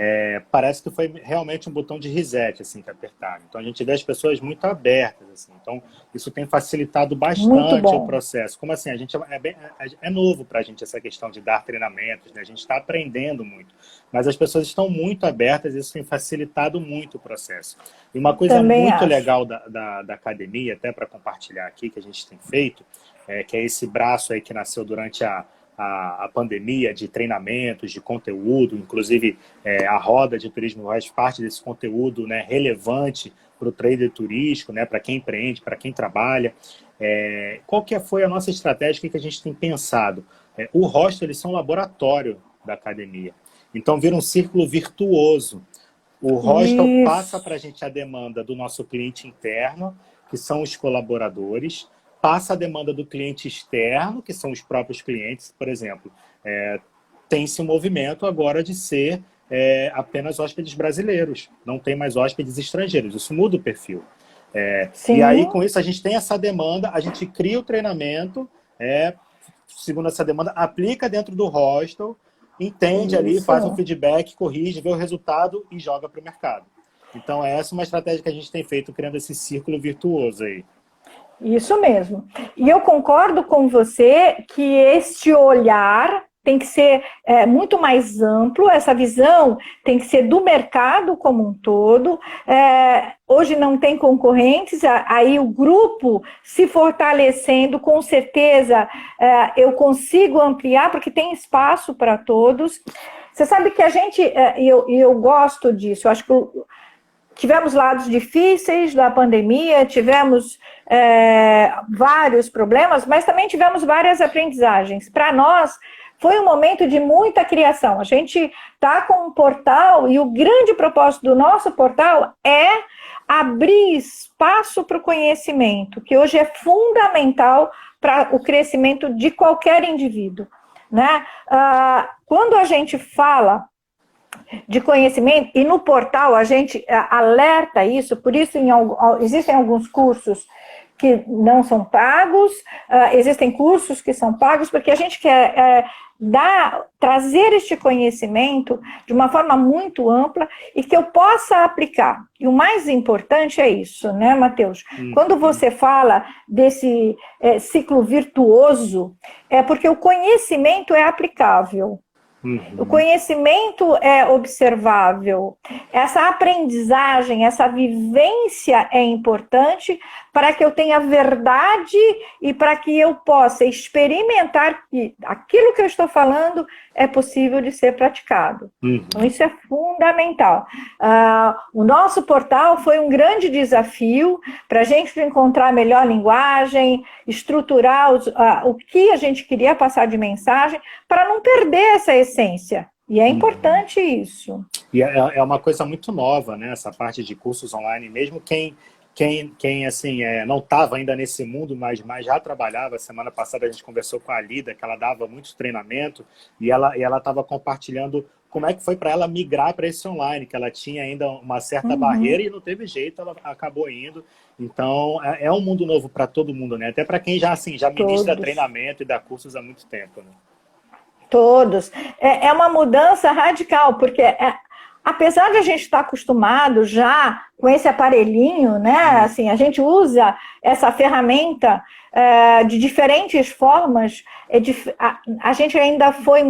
é, parece que foi realmente um botão de reset assim que apertaram. Então a gente vê as pessoas muito abertas, assim. Então isso tem facilitado bastante o processo. Como assim? A gente é, é bem, é, é novo para a gente essa questão de dar treinamentos, né? A gente está aprendendo muito, mas as pessoas estão muito abertas. Isso tem facilitado muito o processo. E uma coisa Também muito acho. legal da, da, da academia, até para compartilhar aqui que a gente tem feito, é que é esse braço aí que nasceu durante a a, a, pandemia de treinamentos, de conteúdo, inclusive é, a roda de turismo faz parte desse conteúdo né, relevante para o trader turístico, né, para quem empreende, para quem trabalha. É, qual que foi a nossa estratégia, o que a gente tem pensado? É, o hostel, eles são um laboratório da academia. Então, vira um círculo virtuoso. O hostel Isso. passa para a gente a demanda do nosso cliente interno, que são os colaboradores, passa a demanda do cliente externo, que são os próprios clientes, por exemplo. É, Tem-se um movimento agora de ser é, apenas hóspedes brasileiros, não tem mais hóspedes estrangeiros. Isso muda o perfil. É, e aí, com isso, a gente tem essa demanda, a gente cria o treinamento, é, segundo essa demanda, aplica dentro do hostel, entende isso. ali, faz um feedback, corrige, vê o resultado e joga para o mercado. Então, essa é uma estratégia que a gente tem feito, criando esse círculo virtuoso aí.
Isso mesmo. E eu concordo com você que este olhar tem que ser é, muito mais amplo, essa visão tem que ser do mercado como um todo. É, hoje não tem concorrentes, aí o grupo se fortalecendo, com certeza é, eu consigo ampliar, porque tem espaço para todos. Você sabe que a gente, é, e eu, eu gosto disso, eu acho que tivemos lados difíceis da pandemia, tivemos é, vários problemas, mas também tivemos várias aprendizagens. Para nós, foi um momento de muita criação. A gente está com um portal e o grande propósito do nosso portal é abrir espaço para o conhecimento, que hoje é fundamental para o crescimento de qualquer indivíduo. Né? Ah, quando a gente fala de conhecimento, e no portal a gente alerta isso, por isso em, existem alguns cursos que não são pagos, uh, existem cursos que são pagos, porque a gente quer uh, dar, trazer este conhecimento de uma forma muito ampla e que eu possa aplicar. E o mais importante é isso, né, Matheus? Uhum. Quando você fala desse é, ciclo virtuoso, é porque o conhecimento é aplicável. Uhum. O conhecimento é observável. Essa aprendizagem, essa vivência é importante para que eu tenha verdade e para que eu possa experimentar que aquilo que eu estou falando é possível de ser praticado. Uhum. Então, isso é fundamental. Uh, o nosso portal foi um grande desafio para a gente encontrar a melhor linguagem, estruturar os, uh, o que a gente queria passar de mensagem, para não perder essa essência. E é uhum. importante isso.
E é, é uma coisa muito nova, né? Essa parte de cursos online, mesmo quem quem, quem assim, é, não estava ainda nesse mundo, mas, mas já trabalhava. Semana passada a gente conversou com a Lida, que ela dava muito treinamento, e ela e estava compartilhando como é que foi para ela migrar para esse online, que ela tinha ainda uma certa uhum. barreira e não teve jeito, ela acabou indo. Então, é, é um mundo novo para todo mundo, né? Até para quem já, assim, já ministra Todos. treinamento e dá cursos há muito tempo, né?
Todos. É, é uma mudança radical, porque é, apesar de a gente estar acostumado já com esse aparelhinho, né? Assim, a gente usa essa ferramenta é, de diferentes formas. É, a, a, gente ainda foi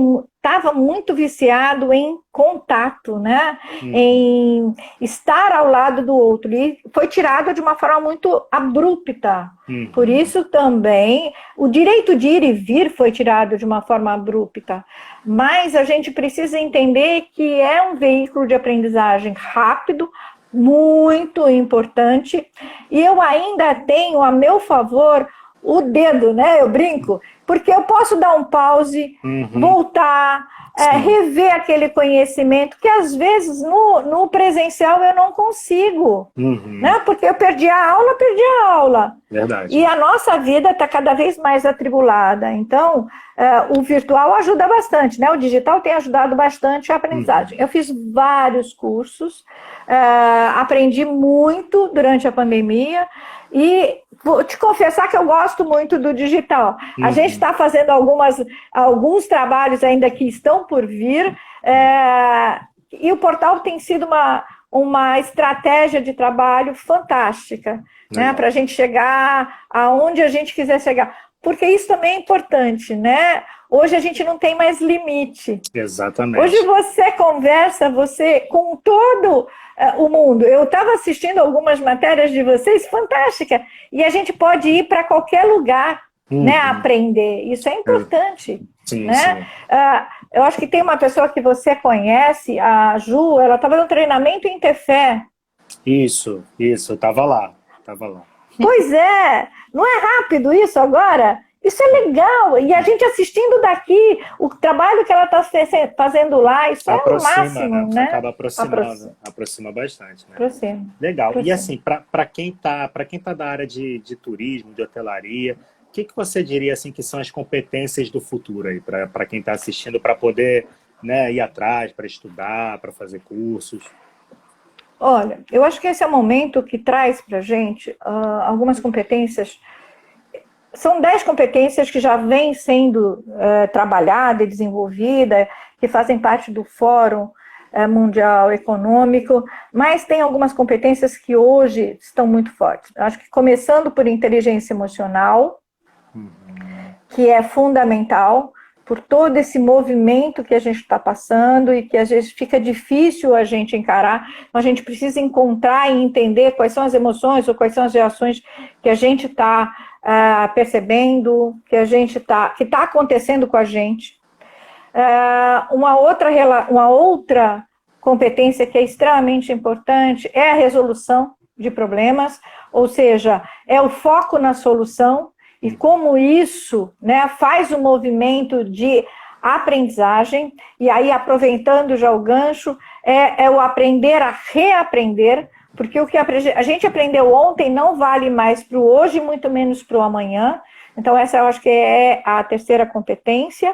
estava muito viciado em contato, né? Uhum. Em estar ao lado do outro e foi tirado de uma forma muito abrupta. Uhum. Por isso também o direito de ir e vir foi tirado de uma forma abrupta. Mas a gente precisa entender que é um veículo de aprendizagem rápido, muito importante, e eu ainda tenho a meu favor o dedo, né? Eu brinco, porque eu posso dar um pause, uhum. voltar, é, rever aquele conhecimento que às vezes no, no presencial eu não consigo, uhum. né? Porque eu perdi a aula, perdi a aula.
Verdade.
E a nossa vida está cada vez mais atribulada. Então, é, o virtual ajuda bastante, né? O digital tem ajudado bastante a aprendizagem. Uhum. Eu fiz vários cursos, é, aprendi muito durante a pandemia. E vou te confessar que eu gosto muito do digital. Uhum. A gente está fazendo algumas, alguns trabalhos ainda que estão por vir, é, e o portal tem sido uma, uma estratégia de trabalho fantástica, né, para a gente chegar aonde a gente quiser chegar. Porque isso também é importante, né? Hoje a gente não tem mais limite.
Exatamente.
Hoje você conversa, você com todo uh, o mundo. Eu estava assistindo algumas matérias de vocês, fantástica. E a gente pode ir para qualquer lugar, uhum. né, aprender. Isso é importante, sim, né? Sim. Uh, eu acho que tem uma pessoa que você conhece, a Ju, ela estava no treinamento em Tefé.
Isso, isso, eu estava lá, estava lá.
Pois é, não é rápido isso agora? Isso é legal. E a gente assistindo daqui, o trabalho que ela está fazendo lá, isso aproxima, é o máximo, né? né?
Acaba aproximando, aproxima, aproxima bastante. Né?
Aproxima.
Legal.
Aproxima.
E assim, para quem está quem tá da área de, de turismo, de hotelaria, o que, que você diria assim que são as competências do futuro aí, para quem está assistindo, para poder né, ir atrás, para estudar, para fazer cursos?
Olha, eu acho que esse é o momento que traz para a gente uh, algumas competências são dez competências que já vêm sendo é, trabalhada e desenvolvida, que fazem parte do Fórum é, Mundial Econômico, mas tem algumas competências que hoje estão muito fortes. Acho que começando por inteligência emocional, que é fundamental por todo esse movimento que a gente está passando e que às vezes fica difícil a gente encarar. Então, a gente precisa encontrar e entender quais são as emoções ou quais são as reações que a gente está uh, percebendo, que a gente está, que está acontecendo com a gente. Uh, uma, outra, uma outra competência que é extremamente importante é a resolução de problemas, ou seja, é o foco na solução e como isso né, faz o movimento de aprendizagem, e aí aproveitando já o gancho, é, é o aprender a reaprender, porque o que a gente aprendeu ontem não vale mais para o hoje, muito menos para o amanhã. Então, essa eu acho que é a terceira competência.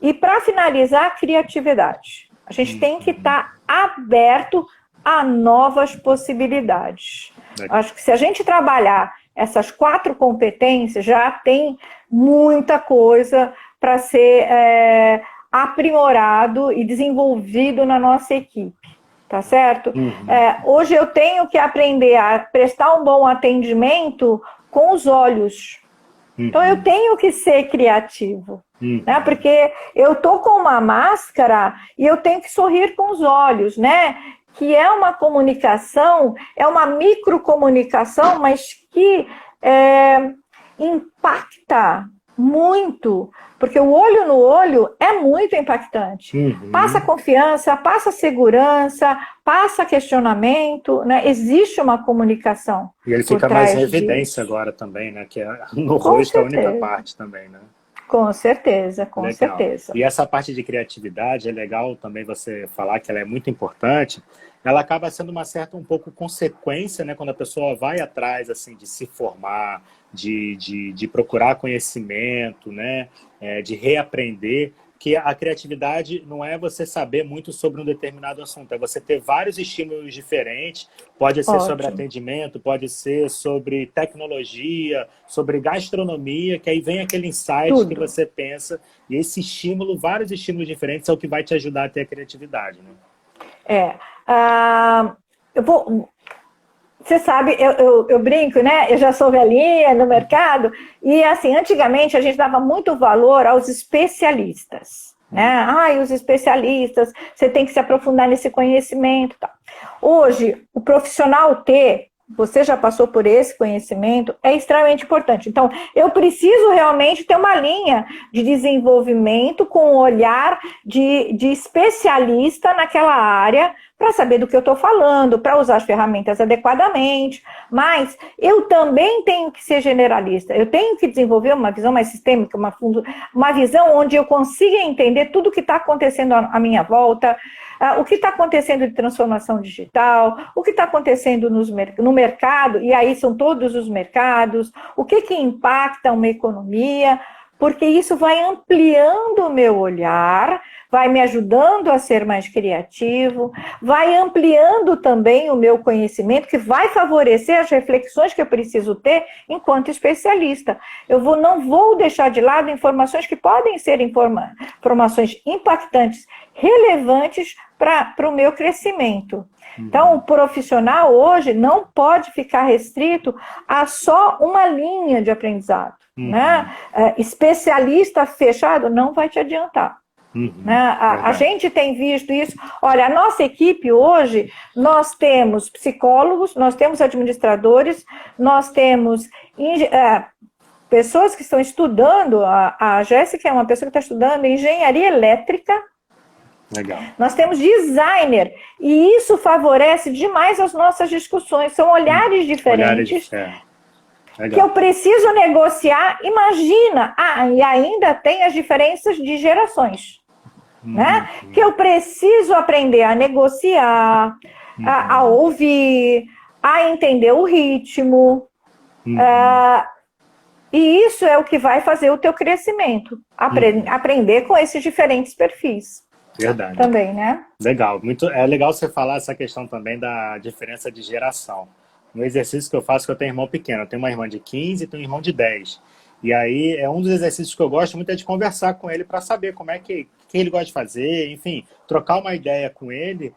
E para finalizar, a criatividade. A gente tem que estar tá aberto a novas possibilidades. Acho que se a gente trabalhar essas quatro competências, já tem muita coisa para ser é, aprimorado e desenvolvido na nossa equipe tá certo? Uhum. É, hoje eu tenho que aprender a prestar um bom atendimento com os olhos. Uhum. Então eu tenho que ser criativo, uhum. né? Porque eu tô com uma máscara e eu tenho que sorrir com os olhos, né? que é uma comunicação, é uma microcomunicação, mas que é, impacta muito, porque o olho no olho é muito impactante. Uhum. Passa confiança, passa segurança, passa questionamento, né? Existe uma comunicação.
E ele fica mais em evidência agora também, né? Que é no com rosto certeza. a única parte também, né?
Com certeza, com legal. certeza.
E essa parte de criatividade é legal também você falar que ela é muito importante. Ela acaba sendo uma certa um pouco consequência, né? Quando a pessoa vai atrás assim de se formar, de, de, de procurar conhecimento, né? É, de reaprender que a criatividade não é você saber muito sobre um determinado assunto, é você ter vários estímulos diferentes. Pode ser Ótimo. sobre atendimento, pode ser sobre tecnologia, sobre gastronomia, que aí vem aquele insight Tudo. que você pensa. E esse estímulo, vários estímulos diferentes, é o que vai te ajudar a ter a criatividade. Né?
É. Uh, eu vou você sabe, eu, eu, eu, brinco, né? Eu já sou velhinha no mercado, e assim, antigamente a gente dava muito valor aos especialistas. Né? Ah, os especialistas, você tem que se aprofundar nesse conhecimento. Hoje, o profissional ter, você já passou por esse conhecimento, é extremamente importante. Então, eu preciso realmente ter uma linha de desenvolvimento com um olhar de, de especialista naquela área, para saber do que eu estou falando, para usar as ferramentas adequadamente, mas eu também tenho que ser generalista, eu tenho que desenvolver uma visão mais sistêmica, uma, uma visão onde eu consiga entender tudo o que está acontecendo à minha volta, uh, o que está acontecendo de transformação digital, o que está acontecendo nos, no mercado, e aí são todos os mercados, o que, que impacta uma economia, porque isso vai ampliando o meu olhar, vai me ajudando a ser mais criativo, vai ampliando também o meu conhecimento, que vai favorecer as reflexões que eu preciso ter enquanto especialista. Eu vou, não vou deixar de lado informações que podem ser informa, informações impactantes, relevantes para o meu crescimento. Então, o profissional hoje não pode ficar restrito a só uma linha de aprendizado. Uhum. Né? É, especialista fechado não vai te adiantar. Uhum, né? a, a, gente tem visto isso. Olha, a nossa equipe hoje, nós temos psicólogos, nós temos administradores, nós temos é, pessoas que estão estudando. A, a Jéssica é uma pessoa que está estudando engenharia elétrica. Legal. Nós temos designer, e isso favorece demais as nossas discussões. São olhares hum, diferentes. Olhares, é. Que eu preciso negociar, imagina, ah, e ainda tem as diferenças de gerações né? Uhum. Que eu preciso aprender a negociar, uhum. a, a, ouvir, a entender o ritmo. Uh, e isso é o que vai fazer o teu crescimento. Apre uhum. Aprender com esses diferentes perfis.
Verdade.
Também, né?
Legal. Muito, é legal você falar essa questão também da diferença de geração. No exercício que eu faço, que eu tenho irmão pequeno, eu tenho uma irmã de 15 e tenho um irmão de 10. E aí é um dos exercícios que eu gosto muito é de conversar com ele para saber como é que, que ele gosta de fazer, enfim, trocar uma ideia com ele,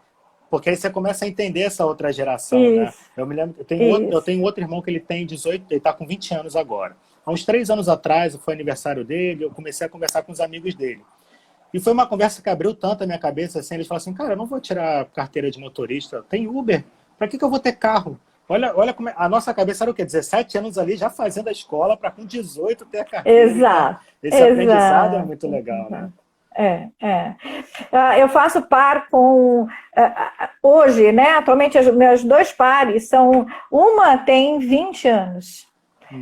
porque aí você começa a entender essa outra geração, né? Isso. né? Eu me lembro, eu tenho, outro, eu tenho outro irmão que ele tem 18, ele está com 20 anos agora. Há uns três anos atrás, foi aniversário dele, eu comecei a conversar com os amigos dele. E foi uma conversa que abriu tanto a minha cabeça, assim, eles falaram assim, cara, eu não vou tirar carteira de motorista, tem Uber, para que, que eu vou ter carro? Olha, olha como é, a nossa cabeça era o quê? 17 anos ali já fazendo a escola para com 18 ter a carteira.
Exato.
Esse Exato. aprendizado é muito legal, né?
É, é. Ah, eu faço par com. Ah, ah, hoje, né? Atualmente, meus dois pares são. Uma tem 20 anos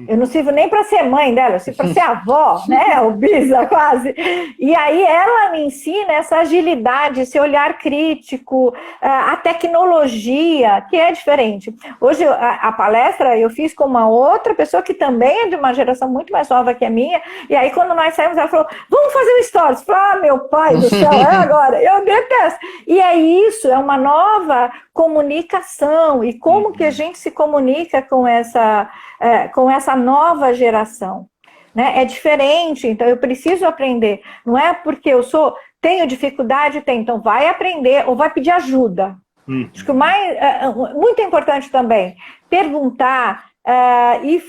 eu não sirvo nem para ser mãe dela, eu sirvo para ser avó, né? O bisa quase. E aí ela me ensina essa agilidade, esse olhar crítico, a tecnologia, que é diferente. Hoje a, palestra eu fiz com uma outra pessoa que também é de uma geração muito mais nova que a minha. E aí quando nós saímos, ela falou: "Vamos fazer um stories". Eu falei, ah, meu pai do céu, é agora. Eu detesto. E é isso, é uma nova comunicação e como que a gente se comunica com essa é, com essa nova geração. Né? É diferente, então eu preciso aprender. Não é porque eu sou, tenho dificuldade, tem, então vai aprender ou vai pedir ajuda. Uhum. Acho que o mais, é, é muito importante também, perguntar, uh, ir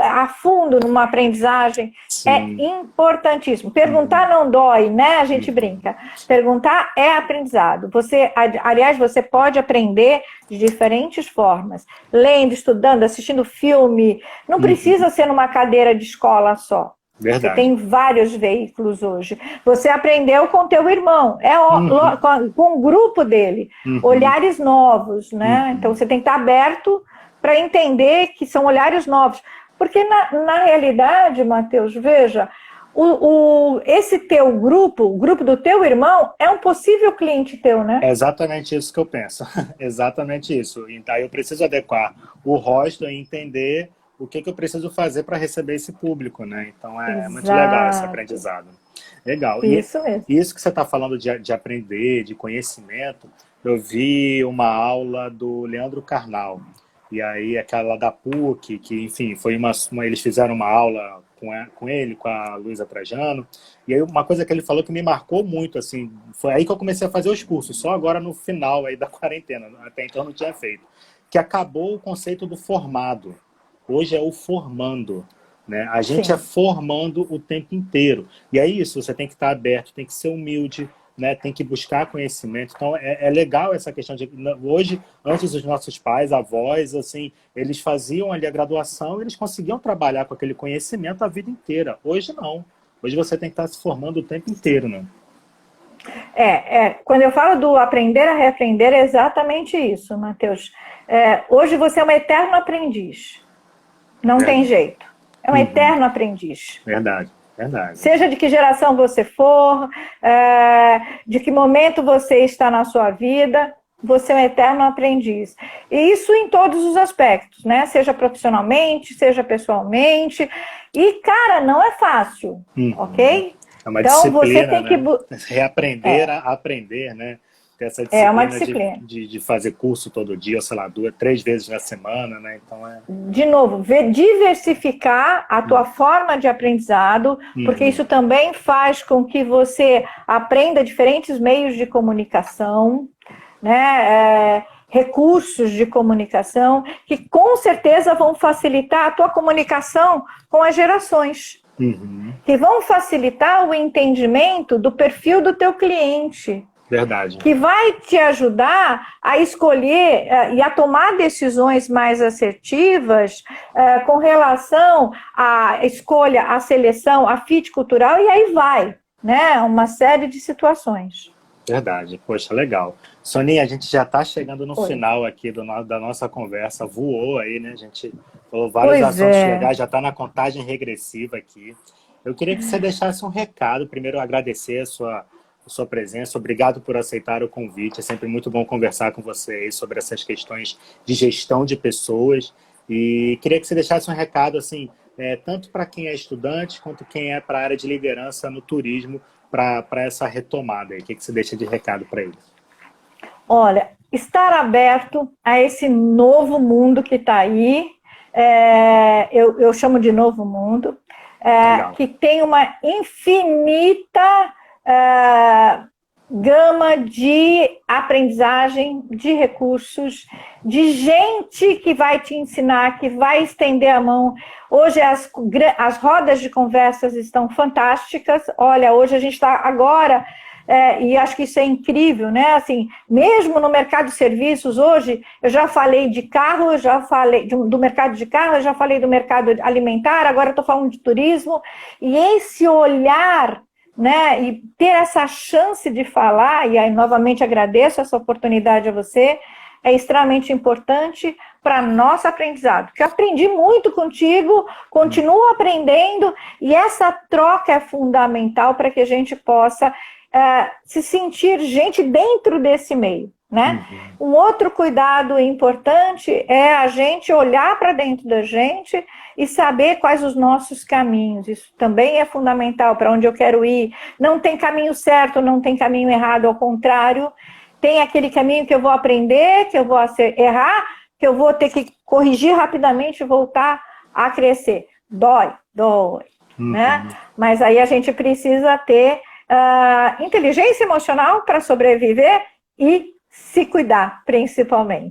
a fundo numa aprendizagem Sim. é importantíssimo. Perguntar não dói, né? A gente brinca. Perguntar é aprendizado. Você, aliás, você pode aprender de diferentes formas. Lendo, estudando, assistindo filme. Não uhum. precisa ser numa cadeira de escola só. Verdade. Você tem vários veículos hoje. Você aprendeu com teu irmão, é uhum. com, com o grupo dele, uhum. olhares novos, né? Uhum. Então você tem que estar aberto para entender que são olhares novos. Porque na, na realidade, Mateus, veja, o, o, esse teu grupo, o grupo do teu irmão, é um possível cliente teu, né?
É exatamente isso que eu penso. exatamente isso. Então eu preciso adequar o rosto e entender o que, que eu preciso fazer para receber esse público, né? Então é Exato. muito legal esse aprendizado. Legal.
Isso e, mesmo.
Isso que você está falando de, de aprender, de conhecimento, eu vi uma aula do Leandro Carnal. E aí aquela da PUC, que enfim, foi uma, uma eles fizeram uma aula com, a, com ele, com a Luísa Trajano. E aí uma coisa que ele falou que me marcou muito, assim, foi aí que eu comecei a fazer os cursos, só agora no final aí da quarentena, até então não tinha feito, que acabou o conceito do formado. Hoje é o formando. Né? A gente Sim. é formando o tempo inteiro. E é isso, você tem que estar aberto, tem que ser humilde, né, tem que buscar conhecimento. Então, é, é, legal essa questão de... Hoje, antes dos nossos pais, avós, assim, eles faziam ali a graduação eles conseguiam trabalhar com aquele conhecimento a vida inteira. Hoje, não. Hoje você tem que estar se formando o tempo inteiro, né?
É, é quando eu falo do aprender a reaprender, é exatamente isso, Matheus. É, hoje você é um eterno aprendiz. Não é. tem jeito. É um uhum. eterno aprendiz.
Verdade. Verdade.
Seja de que geração você for, é, de que momento você está na sua vida, você é um eterno aprendiz. E isso em todos os aspectos, né? Seja profissionalmente, seja pessoalmente. E, cara, não é fácil, uhum. ok?
É uma então, você tem né? que. Reaprender é. a aprender, né? Ter essa disciplina, é uma disciplina. De, de, de, fazer curso todo dia, ou sei lá, duas, três vezes na semana, né? Então é.
De novo, ver, diversificar a tua uhum. forma de aprendizado, uhum. porque isso também faz com que você aprenda diferentes meios de comunicação, né? É, recursos de comunicação que com certeza vão facilitar a tua comunicação com as gerações. Uhum. Que vão facilitar o entendimento do perfil do teu cliente.
Verdade.
Que vai te ajudar a escolher uh, e a tomar decisões mais assertivas uh, com relação à escolha, à seleção, à fit cultural, e aí vai, né? Uma série de situações.
Verdade, poxa, legal. Soninha, a gente já está chegando no Oi. final aqui do, da nossa conversa, voou aí, né? A gente falou vários pois assuntos é. legais, já está na contagem regressiva aqui. Eu queria que você deixasse um recado, primeiro agradecer a sua sua presença. Obrigado por aceitar o convite. É sempre muito bom conversar com você sobre essas questões de gestão de pessoas. E queria que você deixasse um recado, assim, é, tanto para quem é estudante quanto quem é para a área de liderança no turismo, para essa retomada. O que, que você deixa de recado para eles?
Olha, estar aberto a esse novo mundo que está aí, é, eu, eu, chamo de novo mundo, é, que tem uma infinita uh, gama de aprendizagem, de recursos, de gente que vai te ensinar, que vai estender a mão. Hoje as, as rodas de conversas estão fantásticas. Olha, hoje a gente está agora. É, e acho que isso é incrível, né? Assim, mesmo no mercado de serviços, hoje, eu já falei de carro, eu já falei de, do mercado de carro, eu já falei do mercado alimentar, agora estou falando de turismo, e esse olhar né, e ter essa chance de falar, e aí novamente agradeço essa oportunidade a você, é extremamente importante para nosso aprendizado. Que eu aprendi muito contigo, continuo aprendendo, e essa troca é fundamental para que a gente possa é, se sentir gente dentro desse meio. Né? Uhum. Um outro cuidado importante é a gente olhar para dentro da gente e saber quais os nossos caminhos. Isso também é fundamental para onde eu quero ir. Não tem caminho certo, não tem caminho errado, ao contrário, tem aquele caminho que eu vou aprender, que eu vou errar, que eu vou ter que corrigir rapidamente e voltar a crescer. Dói, dói, uhum. né? Mas aí a gente precisa ter uh, inteligência emocional para sobreviver e se cuidar, principalmente.